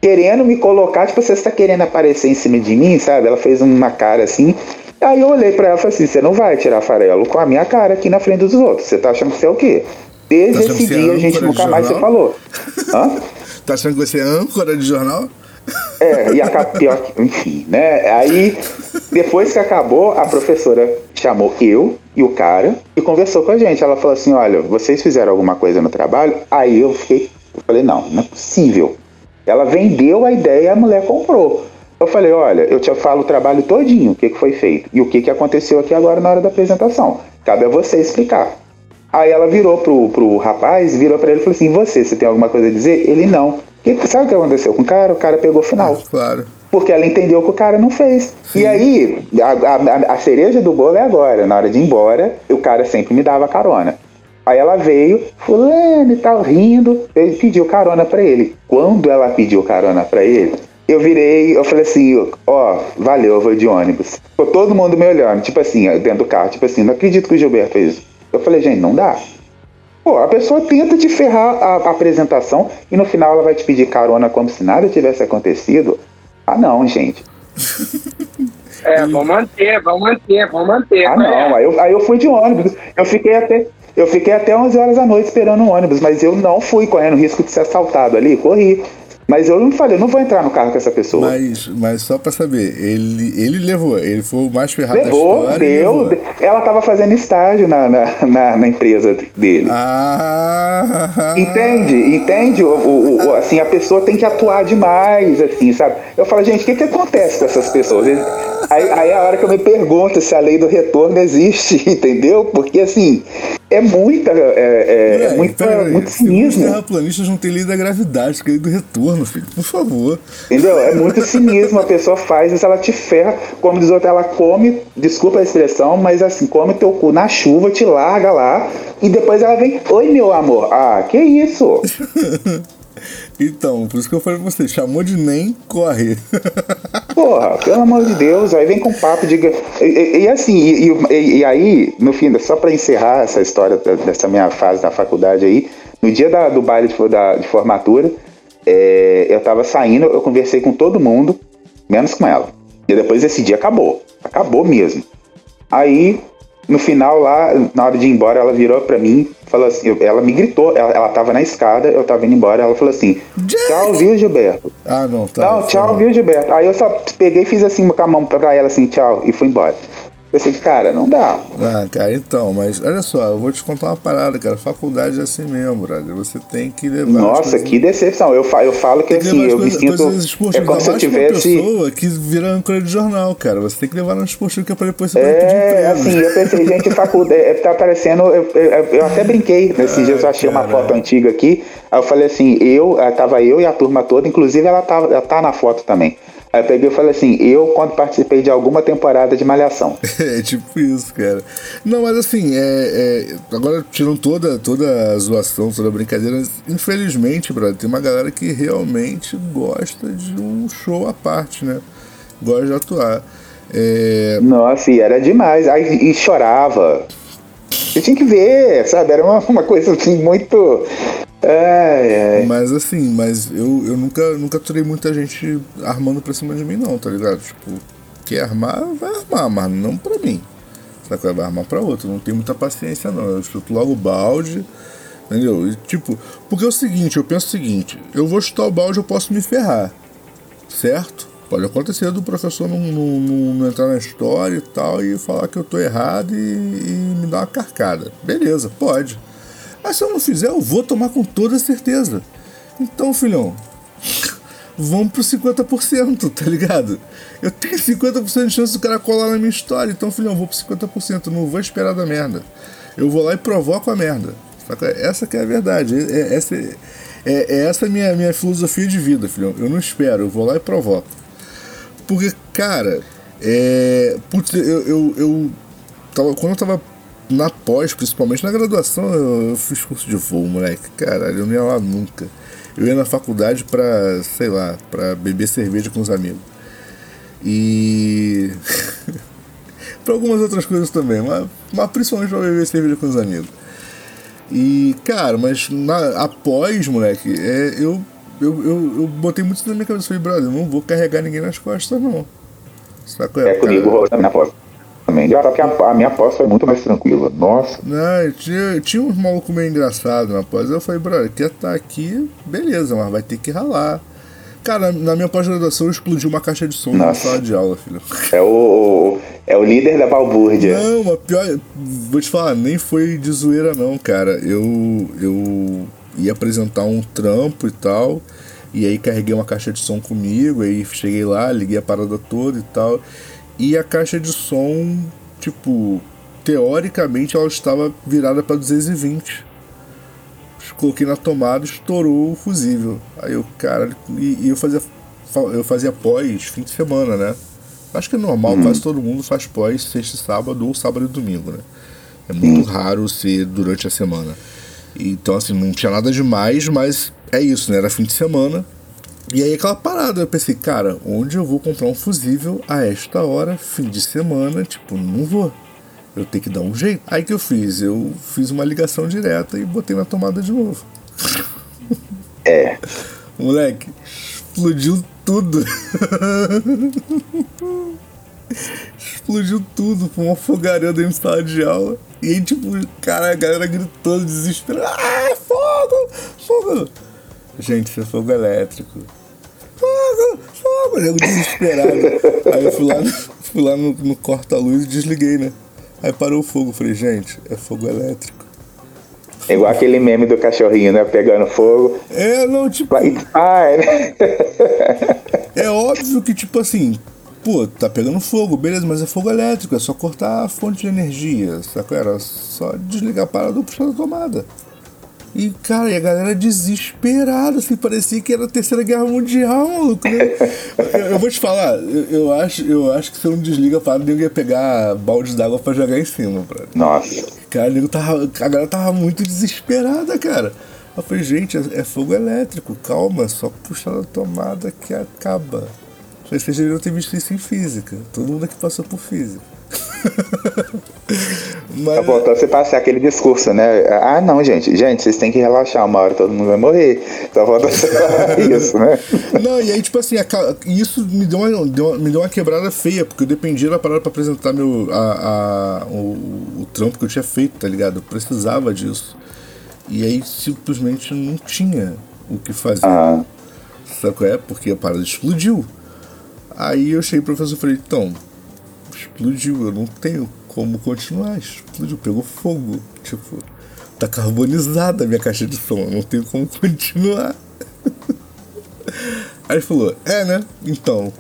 querendo me colocar, tipo, você está querendo aparecer em cima de mim, sabe? Ela fez uma cara assim. Aí eu olhei pra ela e falei assim: você não vai tirar farelo com a minha cara aqui na frente dos outros. Você tá achando que você é o quê? Desde Tá esse é dia a gente nunca mais se falou. Hã? Tá achando que você é âncora de jornal? É, e acabou, pior que, enfim, né? Aí, depois que acabou, a professora chamou eu e o cara e conversou com a gente. Ela falou assim: olha, vocês fizeram alguma coisa no trabalho? Aí eu fiquei, eu falei, não, não é possível. Ela vendeu a ideia e a mulher comprou. Eu falei, olha, eu te falo o trabalho todinho, o que, que foi feito e o que, que aconteceu aqui agora na hora da apresentação. Cabe a você explicar. Aí ela virou pro, pro rapaz, virou para ele e falou assim: Você, você tem alguma coisa a dizer? Ele não. Que, sabe o que aconteceu com o cara? O cara pegou o final. Claro. Porque ela entendeu que o cara não fez. Sim. E aí, a, a, a, cereja do bolo é agora. Na hora de ir embora, o cara sempre me dava carona. Aí ela veio, fulano e tal, rindo, ele pediu carona para ele. Quando ela pediu carona para ele, eu virei, eu falei assim, ó, valeu, eu vou de ônibus. Ficou todo mundo me olhando, tipo assim, dentro do carro, tipo assim, não acredito que o Gilberto fez isso. Eu falei, gente, não dá. Pô, a pessoa tenta te ferrar a, a, apresentação e no final ela vai te pedir carona como se nada tivesse acontecido. Ah, não, gente. É, vamos manter, vamos manter, vamos manter. Ah, não, aí, eu, aí eu fui de ônibus. Eu fiquei até. Eu fiquei até 11 horas da noite esperando o ônibus, mas eu não fui correndo risco de ser assaltado ali, corri. Mas eu não falei, eu não vou entrar no carro com essa pessoa. Mas, mas só pra saber, ele, ele levou, ele foi o mais ferrado levou, da história. Deu, levou. Ela tava fazendo estágio na, na, na, na empresa dele. Ah, entende? Entende? O, o, o, assim, a pessoa tem que atuar demais, assim, sabe? Eu falo, gente, o que, que acontece com essas pessoas? Aí, aí é a hora que eu me pergunto se a lei do retorno existe, entendeu? Porque assim, é muita. É, é, é muita, pera, muito cinismo. Os terraplanistas não têm lei da gravidade, que é lei do retorno, filho, por favor. Entendeu? É muito cinismo. A pessoa faz isso, ela te ferra, como diz outra, ela come, desculpa a expressão, mas assim, come teu cu na chuva, te larga lá, e depois ela vem, oi meu amor. Ah, que isso? Então, por isso que eu falei pra você, chamou de nem, corre. Porra, pelo amor de Deus, aí vem com papo de. E, e assim, e, e, e, aí, no fim, só pra encerrar essa história dessa minha fase da faculdade aí, no dia da, do baile de, da, de formatura, é, eu tava saindo, eu conversei com todo mundo, menos com ela. E depois esse dia acabou. Acabou mesmo. Aí no final lá, na hora de ir embora, ela virou para mim, falou assim, ela me gritou, ela, ela tava na escada, eu tava indo embora, ela falou assim, tchau, viu, Gilberto? Ah, não, tá. Não, tchau, viu, Gilberto? Aí eu só peguei e fiz assim com a mão pra ela, assim, tchau, e fui embora. Pensei, cara, não dá. Ah, cara, então, mas olha só, eu vou te contar uma parada, cara. Faculdade é assim mesmo, brother. Você tem que levar. Nossa, que decepção. Eu falo, eu falo que assim, eu coisas, me sinto. É como se eu tivesse. Uma pessoa que vira âncora de jornal, cara. Você tem que levar no esportivo que é pra depois você É, assim, eu pensei, gente, faculdade. É, tá aparecendo. Eu, eu, eu, até brinquei nesses ah, dias, eu achei cara. uma foto antiga aqui. Aí eu falei assim, eu, eh, tava eu e a turma toda, inclusive ela, tava, ela tá na foto também. Aí peguei e falei assim, eu quando participei de alguma temporada de Malhação. é tipo isso, cara. Não, mas assim, é, é, agora tirando toda, toda a zoação, toda a brincadeira, infelizmente, brother, tem uma galera que realmente gosta de um show à parte, né? Gosta de atuar. É... Nossa, e era demais. Aí, e chorava. Você tinha que ver, sabe? Era uma, uma coisa assim muito é, é. Mas assim, mas eu, eu nunca, nunca turei muita gente armando pra cima de mim, não, tá ligado? Tipo, quer armar, vai armar, mas não pra mim. Sabe? Vai armar pra outro. Não tenho muita paciência, não. Eu chuto logo o balde, entendeu? E, tipo, porque é o seguinte, eu penso o seguinte: eu vou chutar o balde, eu posso me ferrar, certo? Pode acontecer do professor não, não, não, entrar na história e tal e falar que eu tô errado e, e me dar uma carcada. Beleza, pode. Mas se eu não fizer, eu vou tomar com toda certeza. Então, filhão, vamos pro 50%, tá ligado? Eu tenho 50% de chance do cara colar na minha história. Então, filhão, vou pro 50%. Não vou esperar da merda. Eu vou lá e provoco a merda. Essa que é a verdade. É, é, essa é, é essa minha, minha filosofia de vida, filhão. Eu não espero, eu vou lá e provoco. Porque, cara, é. Putz, eu, eu, eu tava, quando eu tava na pós, principalmente na graduação, eu, eu fiz curso de voo, moleque. Caralho, eu não ia lá nunca. Eu ia na faculdade pra, sei lá, pra beber cerveja com os amigos. E. pra algumas outras coisas também, mas, mas principalmente pra beber cerveja com os amigos. E, cara, mas na, após, moleque, é, eu, eu, eu, eu botei muito na minha cabeça. Falei, brother, eu não vou carregar ninguém nas costas, não. Saco? É, é comigo, na porta. Também. Só que a, a minha pós foi muito mais tranquila. Nossa. Não, tinha, tinha uns malucos meio engraçados na pós. Eu falei, brother, quer estar tá aqui, beleza, mas vai ter que ralar. Cara, na minha pós-graduação explodiu uma caixa de som Nossa. na sala de aula, filho. É o, é o líder da balbúrdia. Não, mas pior. Vou te falar, nem foi de zoeira, não, cara. Eu, eu ia apresentar um trampo e tal. E aí carreguei uma caixa de som comigo. Aí cheguei lá, liguei a parada toda e tal. E a caixa de som, tipo, teoricamente ela estava virada para 220 coloquei na tomada, estourou o fusível. Aí eu, cara, e, e, eu fazia eu fazia pós fim de semana, né? Acho que é normal, uhum. quase todo mundo faz pós sexta e sábado ou sábado e domingo, né? É muito uhum. raro ser durante a semana. Então, assim, não tinha nada demais, mas é isso, né? Era fim de semana. E aí aquela parada, eu pensei, cara, onde eu vou comprar um fusível a esta hora, fim de semana? Tipo, não vou eu tenho que dar um jeito. Aí que eu fiz? Eu fiz uma ligação direta e botei na tomada de novo. É. Moleque, explodiu tudo. explodiu tudo, foi uma fogareira dentro da sala de aula. E aí, tipo, cara, a galera gritando, desesperada. Ah, fogo! Fogo! Gente, isso é fogo elétrico. Fogo! Fogo! Eu desesperado. Aí eu fui lá, fui lá no, no corta-luz e desliguei, né? Aí parou o fogo, falei, gente, é fogo elétrico. É igual aquele meme do cachorrinho, né? Pegando fogo. É, não, tipo. Ah, é. é óbvio que, tipo assim, pô, tá pegando fogo, beleza, mas é fogo elétrico, é só cortar a fonte de energia, sacou? Era só desligar a parada ou puxar da tomada. E, cara, e a galera desesperada, assim, parecia que era a terceira guerra mundial, maluco, né? eu, eu, vou te falar, eu, eu, acho, eu acho que se eu não desliga a parada, eu ia pegar balde d'água pra jogar em cima, brother. Nossa. Cara, a, tava, a galera tava muito desesperada, cara. Eu falei, gente, é, é fogo elétrico, calma, só puxar a tomada que acaba. Vocês deveriam ter visto isso em física. Todo mundo aqui passou por física. Mas... Tá bom, então você passar aquele discurso, né? Ah, não, gente, gente, vocês têm que relaxar, uma hora todo mundo vai morrer. Só falta isso, né? Não, e aí, tipo assim, isso me deu, uma, deu, me deu uma quebrada feia, porque eu dependia da parada pra apresentar meu, a, a, o, o trampo que eu tinha feito, tá ligado? Eu precisava disso. E aí simplesmente não tinha o que fazer. Ah. Sabe qual é? Porque a parada explodiu. Aí eu cheguei pro professor e falei, então, explodiu, eu não tenho como continuar, explodiu, pegou fogo. Tipo, tá carbonizada a minha caixa de som, eu não tenho como continuar. Aí ele falou, é né? Então.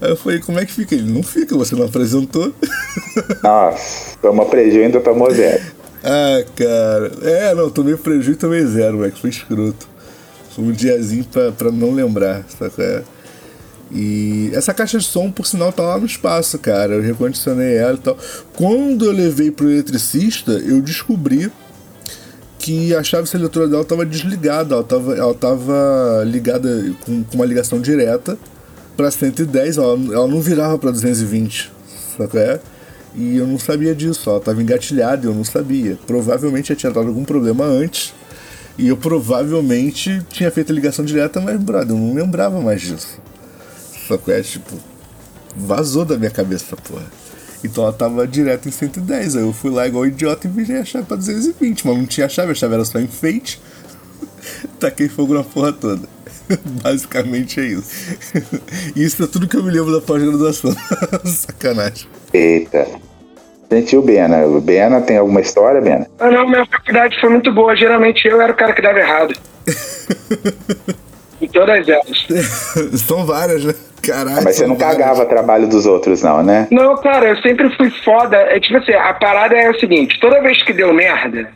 Aí eu falei, como é que fica? Ele não fica, você não apresentou. Nossa, toma prejuízo ainda tomou zero. Ah, cara. É, não, tomei prejuízo e tomei zero, moleque. Foi escroto. Foi um diazinho pra, pra não lembrar, sabe? E essa caixa de som, por sinal, tá lá no espaço, cara. Eu recondicionei ela e tal. Quando eu levei pro eletricista, eu descobri que a chave seletora dela estava desligada. Ela estava ela tava ligada com, com, uma ligação direta para 110. Ela, ela não virava para 220, sabe? É? E eu não sabia disso. Ela estava engatilhada eu não sabia. Provavelmente tinha dado algum problema antes. E eu provavelmente tinha feito a ligação direta, mas, brother, eu não lembrava mais disso. Só que é tipo, vazou da minha cabeça, porra. Então ela tava direto em 110. Aí eu fui lá igual idiota e virei a chave pra 220. Mas não tinha chave, a chave era só enfeite. Taquei fogo na porra toda. Basicamente é isso. isso é tudo que eu me lembro da pós-graduação. Sacanagem. Eita. Gente, o Bena? O Bena tem alguma história, Bena? Ah, não, minha faculdade foi muito boa. Geralmente eu era o cara que dava errado. em todas elas. São várias, né? Caralho. Mas você não cagava o trabalho dos outros, não, né? Não, cara, eu sempre fui foda. É tipo assim, a parada é o seguinte: toda vez que deu merda,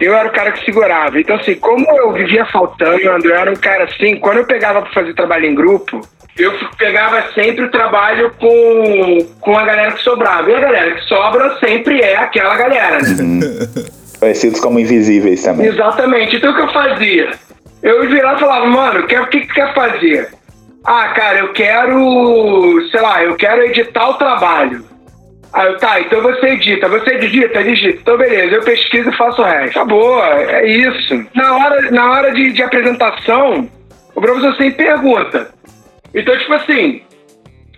eu era o cara que segurava. Então, assim, como eu vivia faltando, eu era um cara assim, quando eu pegava pra fazer trabalho em grupo, eu pegava sempre o trabalho com, com a galera que sobrava. E a galera que sobra sempre é aquela galera, né? Uhum. Conhecidos como invisíveis também. Exatamente. Então, o que eu fazia? Eu virava e falava, mano, o que, que, que quer fazer? Ah, cara, eu quero, sei lá, eu quero editar o trabalho. Aí eu, tá, então você edita, você edita, edita. Então beleza, eu pesquiso e faço o resto. Acabou, é isso. Na hora, na hora de, de apresentação, o professor sempre pergunta. Então, tipo assim,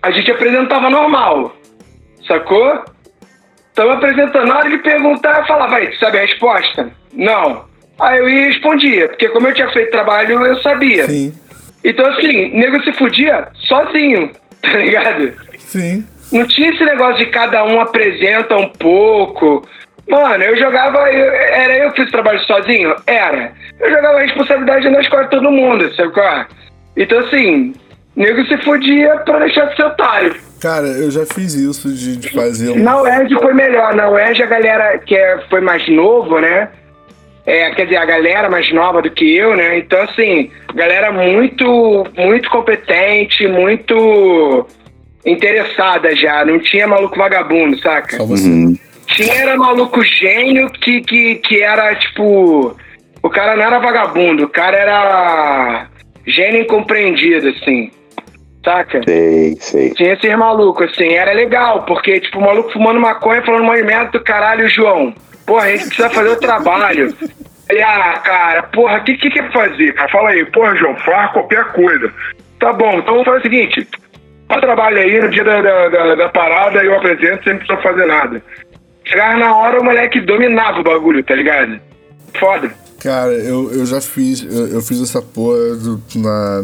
a gente apresentava normal, sacou? Tava apresentando, na hora de perguntar, eu falava, vai, tu sabe a resposta? Não. Aí eu ia e respondia, porque como eu tinha feito trabalho, eu sabia. Sim, Então, assim, nego se fudia sozinho, tá ligado? sim. Não tinha esse negócio de cada um apresenta um pouco. Mano, eu jogava. eu- era eu que fiz o trabalho sozinho? Era. Eu jogava a responsabilidade nas costas de todo mundo, sabe qual é? Então, assim, nego se fudia pra deixar de ser otário. Cara, eu já fiz isso de, de fazer um. Na UERJ foi melhor. Na UERJ a galera que é, foi mais novo, né? É, quer dizer, a galera mais nova do que eu, né? Então, assim, galera muito, muito competente, muito interessada já. Não tinha maluco vagabundo, saca? Só você. Uhum. Tinha era maluco gênio que, que, que era, tipo... O cara não era vagabundo, o cara era gênio incompreendido, assim. Saca? Sei, sei. Tinha esses malucos, assim, era legal, porque, tipo, o maluco fumando maconha falando uma merda do caralho, João. Porra, a gente precisa fazer o trabalho. Ele, ah, cara, porra, o que, que que é fazer? Cara, fala aí, porra, João, faz qualquer coisa. Tá bom, então vamos fazer o seguinte: faz trabalho aí, no dia da, da, da, da parada eu apresento, sem precisar fazer nada. Chegava na hora, o moleque dominava o bagulho, tá ligado? Foda. Cara, eu, eu já fiz. Eu, eu fiz essa porra do- na.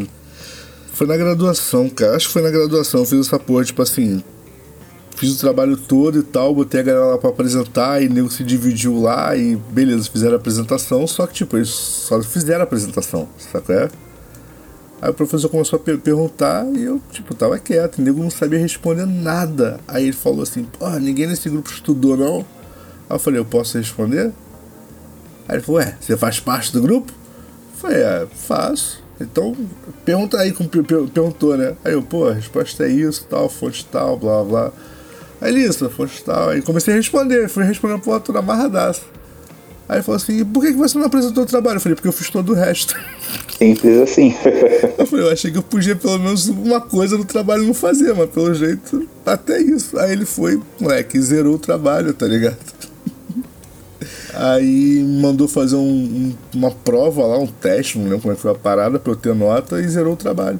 Foi na graduação, cara. Acho que foi na graduação. Eu fiz essa porra, tipo assim. Fiz o trabalho todo e tal, botei a galera lá pra apresentar e nego se dividiu lá e beleza, fizeram a apresentação, só que tipo, eles só fizeram a apresentação, sabe? É? Aí o professor começou a per- perguntar e eu, tipo, tava quieto, o nego não sabia responder nada. Aí ele falou assim, porra, ninguém nesse grupo estudou não? Aí eu falei, eu posso responder? Aí ele falou, ué, você faz parte do grupo? Eu falei, é, faço. Então, pergunta aí como per- per- perguntou, né? Aí eu, pô, a resposta é isso, tal, fonte tal, blá blá. Aí ele, isso, fonte tal. Aí comecei a responder, fui respondendo pro outro amarradaço. Aí ele falou assim, por que que você não apresentou o trabalho? Eu falei, porque eu fiz todo o resto. Simples assim. Eu falei, eu achei que eu podia pelo menos uma coisa no trabalho não fazer, mas pelo jeito, até isso. Aí ele foi, moleque, zerou o trabalho, tá ligado? Aí mandou fazer um- um- uma prova lá, um teste, não lembro como é que foi a parada, pra eu ter nota e zerou o trabalho.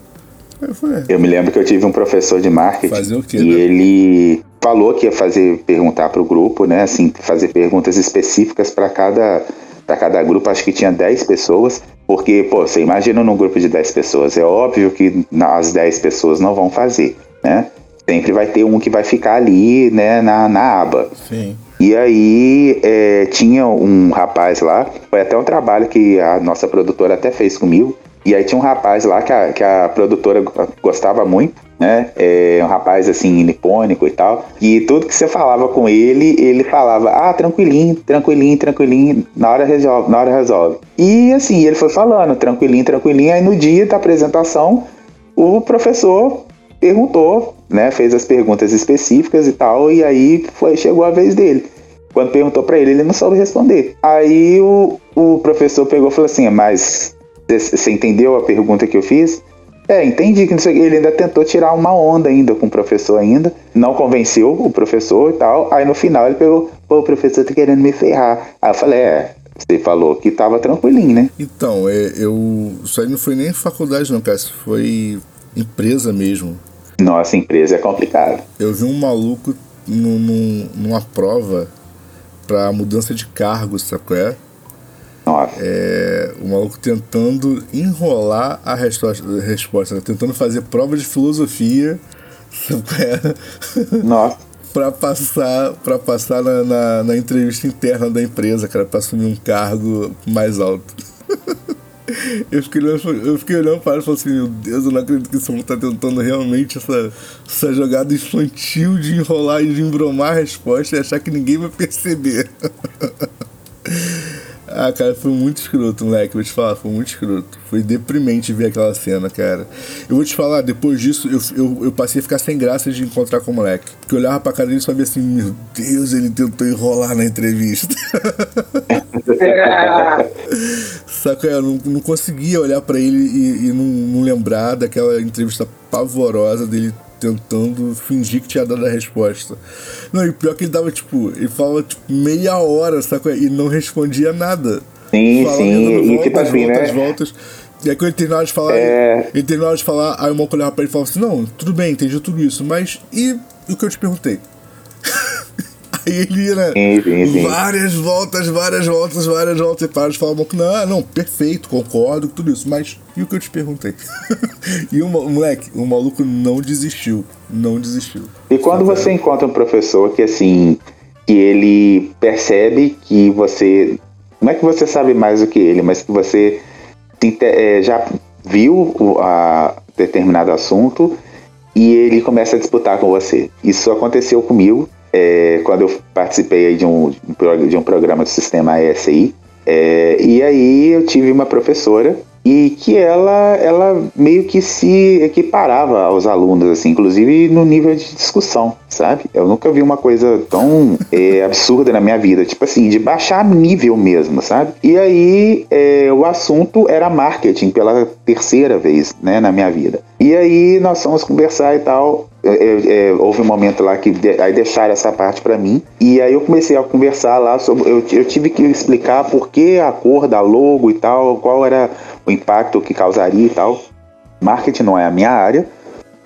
Eu me lembro que eu tive um professor de marketing Fazer o quê, e né? ele falou que ia fazer perguntar para o grupo, né? Assim, fazer perguntas específicas para cada para cada grupo. Acho que tinha 10 pessoas, porque pô, você imagina num grupo de 10 pessoas, é óbvio que as 10 pessoas não vão fazer, né? Sempre vai ter um que vai ficar ali, né, na, na aba. sim. E aí é, tinha um rapaz lá, foi até um trabalho que a nossa produtora até fez comigo. E aí tinha um rapaz lá que a, que a produtora gostava muito, né? É, um rapaz assim, nipônico e tal. E tudo que você falava com ele, ele falava, ah, tranquilinho, tranquilinho, tranquilinho, na hora resolve, na hora resolve. E assim, ele foi falando, tranquilinho, tranquilinho. Aí no dia da apresentação, o professor perguntou, né? Fez as perguntas específicas e tal, e aí foi, chegou a vez dele. Quando perguntou pra ele, ele não soube responder. Aí o, o professor pegou e falou assim: Mas você- entendeu a pergunta que eu fiz? É, entendi que ele ainda tentou tirar uma onda ainda com o professor ainda, não convenceu o professor e tal. Aí no final ele pegou, pô, o professor tá querendo me ferrar. Aí eu falei, é, você falou que tava tranquilinho, né? Então, é, eu. Isso aí não foi nem faculdade, não, cara. Isso foi empresa mesmo. Nossa empresa é complicado. Eu vi um maluco num- numa prova pra mudança de cargo, sabe qual é? Nossa. É, o maluco tentando enrolar a resposta, resposta né? tentando fazer prova de filosofia? Nossa. pra passar, pra passar na, na, na entrevista interna da empresa, cara, pra assumir um cargo mais alto. Eu fiquei olhando, eu fiquei olhando para ele e falei assim, meu Deus, eu não acredito que esse mundo tá tentando realmente essa, essa jogada infantil de enrolar e de embromar a resposta e achar que ninguém vai perceber. Ah, cara, foi muito escroto, moleque. Vou te falar, foi muito escroto. Foi deprimente ver aquela cena, cara. Eu vou te falar, depois disso, eu, eu, eu passei a ficar sem graça de encontrar com o moleque. Porque eu olhava pra cara dele e só via assim: Meu Deus, ele tentou enrolar na entrevista. Saca? Eu não, não conseguia olhar pra ele e, e não, não lembrar daquela entrevista pavorosa dele tentando fingir que tinha dado a resposta. Não, e pior que ele dava, tipo, ele falava, tipo, meia hora, saca? E não respondia nada. Sim, Falava, sim, e voltas, tipo assim, voltas, né? voltas. E aí quando ele terminava de falar, É. ele terminava de falar, aí o maluco olhava pra ele e falava assim, não, tudo bem, entendi tudo isso, mas e o que eu te perguntei? Aí ele ia, né? Sim, sim, sim. Várias voltas, várias voltas, várias voltas. E para de falar que não, não, perfeito, concordo com tudo isso. Mas e o que eu te perguntei? e o mo- moleque, o maluco não desistiu. Não desistiu. E quando Sabe? você encontra um professor que assim, que ele percebe que você. Não é que você sabe mais do que ele, mas que você eh, já viu o- a determinado assunto e ele começa a disputar com você. Isso aconteceu comigo eh, quando eu participei de um, de um programa do sistema ESI. Eh, e aí eu tive uma professora e que ela, ela meio que se equiparava aos alunos, assim, inclusive no nível de discussão, sabe? Eu nunca vi uma coisa tão eh, absurda na minha vida, tipo assim, de baixar nível mesmo, sabe? E aí eh, o assunto era marketing pela terceira vez, né, na minha vida. E aí nós fomos conversar e tal. É, é, é, houve um momento lá que de, aí deixaram essa parte pra mim. E aí eu comecei a conversar lá sobre eu, eu tive que explicar por que a cor da logo e tal qual era o impacto que causaria e tal. Marketing não é a minha área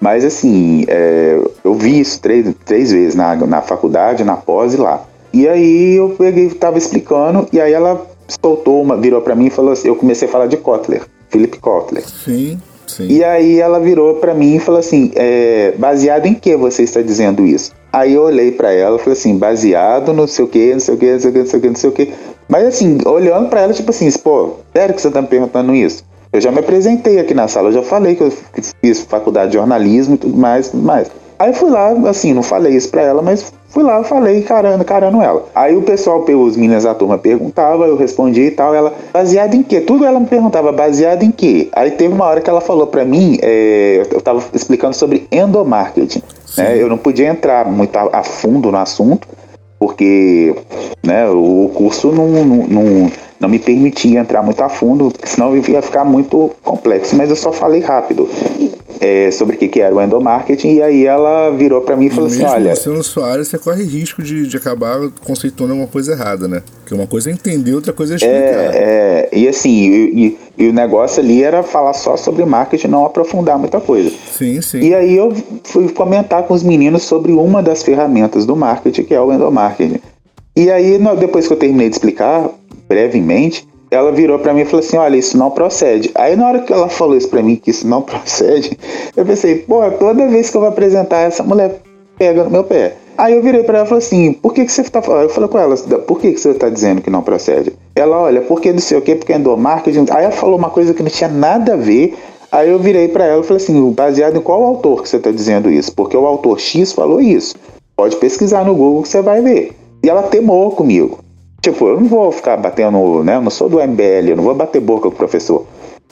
mas assim é, eu vi isso três, três vezes na, na faculdade na pós e lá. E aí eu peguei tava explicando e aí ela soltou uma virou pra mim e falou assim, eu comecei a falar de Kotler Philip Kotler. Sim, sim. e aí ela virou pra mim e falou assim: é, baseado em que você está dizendo isso? Aí eu olhei pra ela e falei assim: baseado no sei o que, não sei o que, não sei o que, não sei o que, não sei o que. Mas assim, olhando pra ela, tipo assim, pô, sério que você tá me perguntando isso? Eu já me apresentei aqui na sala, eu já falei que eu fiz faculdade de jornalismo e tudo mais, tudo mais. Aí fui lá, assim, não falei isso pra ela, mas fui lá, falei, carando, carando ela. Aí o pessoal, os meninas da turma perguntavam, eu respondi e tal, ela, baseado em quê? Tudo ela me perguntava, baseado em quê? Aí teve uma hora que ela falou pra mim, é, eu tava explicando sobre endomarketing, né? Eu não podia entrar muito a, a fundo no assunto, porque né, o curso não, não, não, não me permitia entrar muito a fundo, senão ia ficar muito complexo, mas eu só falei rápido é, sobre o que, que era o endomarketing, e aí ela virou pra mim e falou assim, Mesmo olha... você sua área, você corre risco de, de acabar conceituando alguma coisa errada, né? Porque uma coisa é entender, outra coisa é explicar. É, é, e assim, e, e- e o negócio ali era falar só sobre marketing, não aprofundar muita coisa. Sim, sim. E aí eu fui comentar com os meninos sobre uma das ferramentas do marketing, que é o endomarketing. E aí, depois que eu terminei de explicar, brevemente, ela virou pra mim e falou assim, olha, isso não procede. Aí na hora que ela falou isso pra mim, que isso não procede, eu pensei, pô, toda vez que eu vou apresentar, essa mulher pega no meu pé. Aí eu virei pra ela e falei assim, por que, que você tá falando? Eu falei com ela, por que, que você tá dizendo que não procede? Ela, olha, porque não sei o quê, porque é endomarketing. Aí ela falou uma coisa que não tinha nada a ver. Aí eu virei pra ela e falei assim, baseado em qual autor que você tá dizendo isso? Porque o autor X falou isso. Pode pesquisar no Google que você vai ver. E ela temou comigo. Tipo, eu não vou ficar batendo, né? Eu não sou do MBL, eu não vou bater boca com o professor.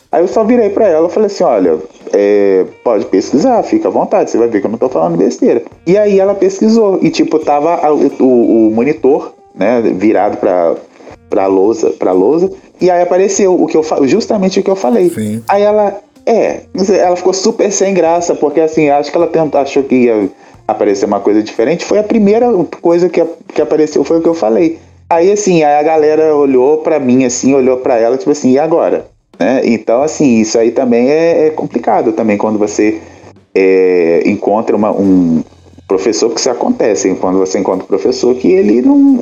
Aí eu só virei pra ela e falei assim, olha, é, pode pesquisar, fica à vontade, você vai ver que eu não tô falando besteira. E aí ela pesquisou, e tipo, tava a- o, o monitor, né, virado pra, pra lousa, pra lousa, e aí apareceu o que eu justamente o que eu falei. Sim. Aí ela, é, ela ficou super sem graça, porque assim, acho que ela tentou, achou que ia aparecer uma coisa diferente. Foi a primeira coisa que, que apareceu, foi o que eu falei. Aí assim, a galera olhou pra mim assim, olhou pra ela, tipo assim, e agora? Né? Então, assim, isso aí também é, é complicado também quando você é, encontra uma- um professor, porque isso acontece, quando você encontra um professor que ele não,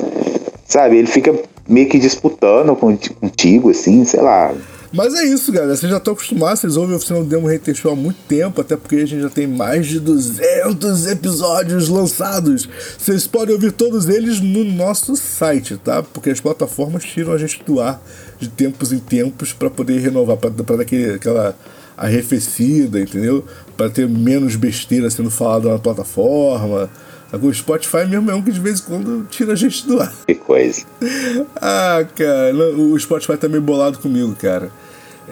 sabe, ele fica meio que disputando contigo, assim, sei lá. Mas é isso, galera. Vocês já estão acostumados, vocês ouvem a Oficina do Demo Show há muito tempo, até porque a gente já tem mais de 200 episódios lançados. Vocês podem ouvir todos eles no nosso site, tá? Porque as plataformas tiram a gente do ar de tempos em tempos para poder renovar, para dar aquela arrefecida, entendeu? Para ter menos besteira sendo falada na plataforma. O Spotify mesmo é um que de vez em quando tira a gente do ar. Que coisa. Ah, cara, o Spotify tá meio bolado comigo, cara.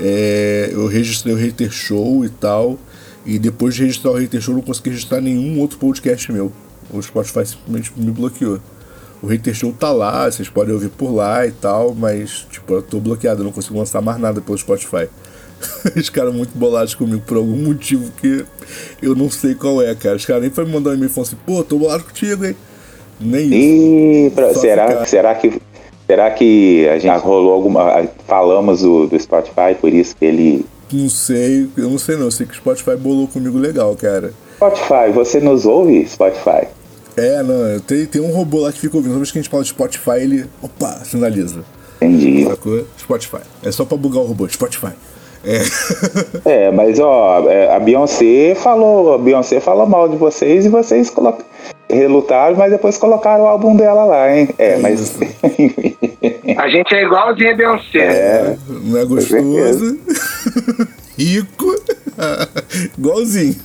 É, eu registrei o Hater Show e tal, e depois de registrar o Hater Show, eu não consegui registrar nenhum outro podcast meu. O Spotify simplesmente me bloqueou. O Hater Show tá lá, vocês podem ouvir por lá e tal, mas, tipo, eu tô bloqueado, eu não consigo lançar mais nada pelo Spotify. Os caras muito bolados comigo por algum motivo que eu não sei qual é, cara. Os caras nem foi me mandar um e-mail e falaram assim, pô, tô bolado contigo, hein? Nem isso. E pra- será, ficar- será que será que a gente rolou alguma falamos do, do Spotify por isso que ele Não sei, eu não sei não. Eu sei que o Spotify bolou comigo legal, cara. Spotify, você nos ouve, Spotify? É, não, tem, tem um robô lá que fica ouvindo. Toda vez que a gente fala de Spotify, ele. Opa, sinaliza. Entendi. Sacou? Spotify. É só pra bugar o robô, Spotify. É. É, mas ó, é, a Beyoncé falou, a Beyoncé falou mal de vocês e vocês colocam relutaram, mas depois colocaram o álbum dela lá, hein? É, mas. A gente é igualzinho a Beyoncé. é, Não é gostoso? Rico? Igualzinho.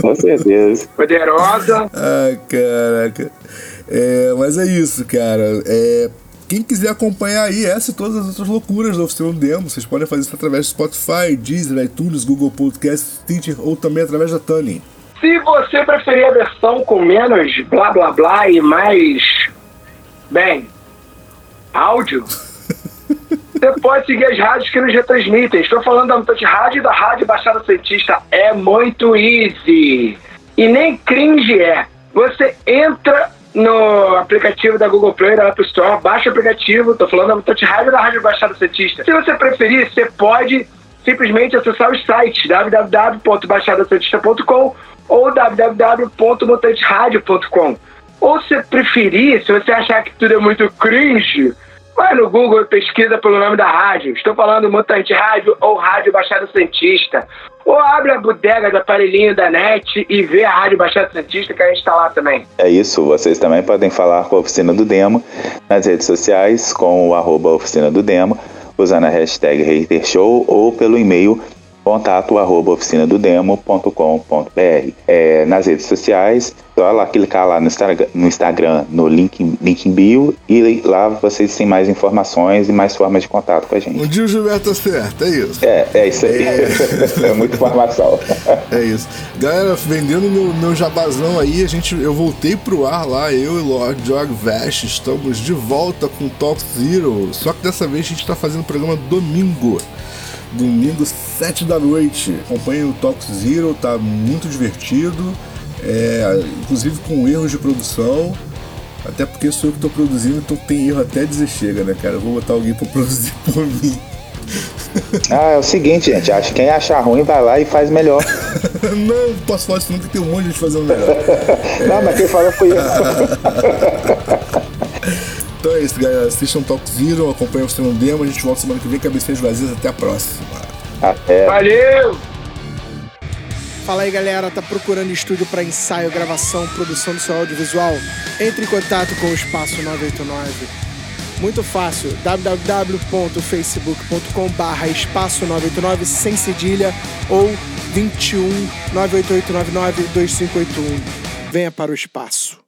com certeza. Poderosa. Ai, caraca. É, mas é isso, cara. É, quem quiser acompanhar aí essa e todas as outras loucuras da Oficina do Demo, vocês podem fazer isso através do Spotify, Deezer, iTunes, Google Podcast, Stitcher ou também através da Tuning. Se você preferir a versão com menos blá blá blá e mais. Bem. áudio. Você pode seguir as rádios que nos retransmitem. Estou falando da Mutante Rádio e da Rádio Baixada Santista. É muito easy. E nem cringe é. Você entra no aplicativo da Google Play, da App Store, baixa o aplicativo. Estou falando da Mutante Rádio e da Rádio Baixada Santista. Se você preferir, você pode simplesmente acessar os sites www.baixadasantista.com ou www.mutanteradio.com. Ou se preferir, se você achar que tudo é muito cringe, vai no Google e pesquisa pelo nome da rádio. Estou falando Mutante Rádio ou Rádio Baixada Santista. Ou abre a bodega do aparelhinho da net e vê a Rádio Baixada Santista que a gente está lá também. É isso, vocês também podem falar com a Oficina do Demo nas redes sociais com o arroba Oficina do Demo, usando a hashtag HaterShow ou pelo e-mail contato arroba oficinadodemo.com.br é, nas redes sociais, só lá clicar lá no, Instagram, no Instagram, no link, link em bio e lá vocês têm mais informações e mais formas de contato com a gente. Um dia o Gilberto certo, é isso. É, é isso aí. É, muita informação. É isso. Galera, vendendo meu, meu jabazão aí, a gente, eu voltei pro ar lá, eu e Lord Jog Vash, estamos de volta com Talk Zero. Só que dessa vez a gente tá fazendo o programa domingo. Domingo, 7 da noite. Acompanhe o Talk Zero, tá muito divertido. É, inclusive com erros de produção. Até porque sou eu que tô produzindo, então tem erro até dizer chega, né, cara? Eu vou botar alguém pra produzir por mim. Ah, é o seguinte, gente. Acho que quem achar ruim vai lá e faz melhor. não, posso falar isso nunca tem um monte de gente fazendo melhor. Não, mas quem fala fui eu. Então é isso, galera. Assistam Talk Zero, acompanhem o Cinema Demo. A gente volta semana que vem, cabecinhas vazias. Até a próxima. Até. Valeu! Fala aí galera, tá procurando estúdio para ensaio, gravação, produção do seu audiovisual? Entre em contato com o Espaço 989. Muito fácil, www.facebook.com barra espaço 989 sem cedilha ou 21 98899 2581. Venha para o espaço.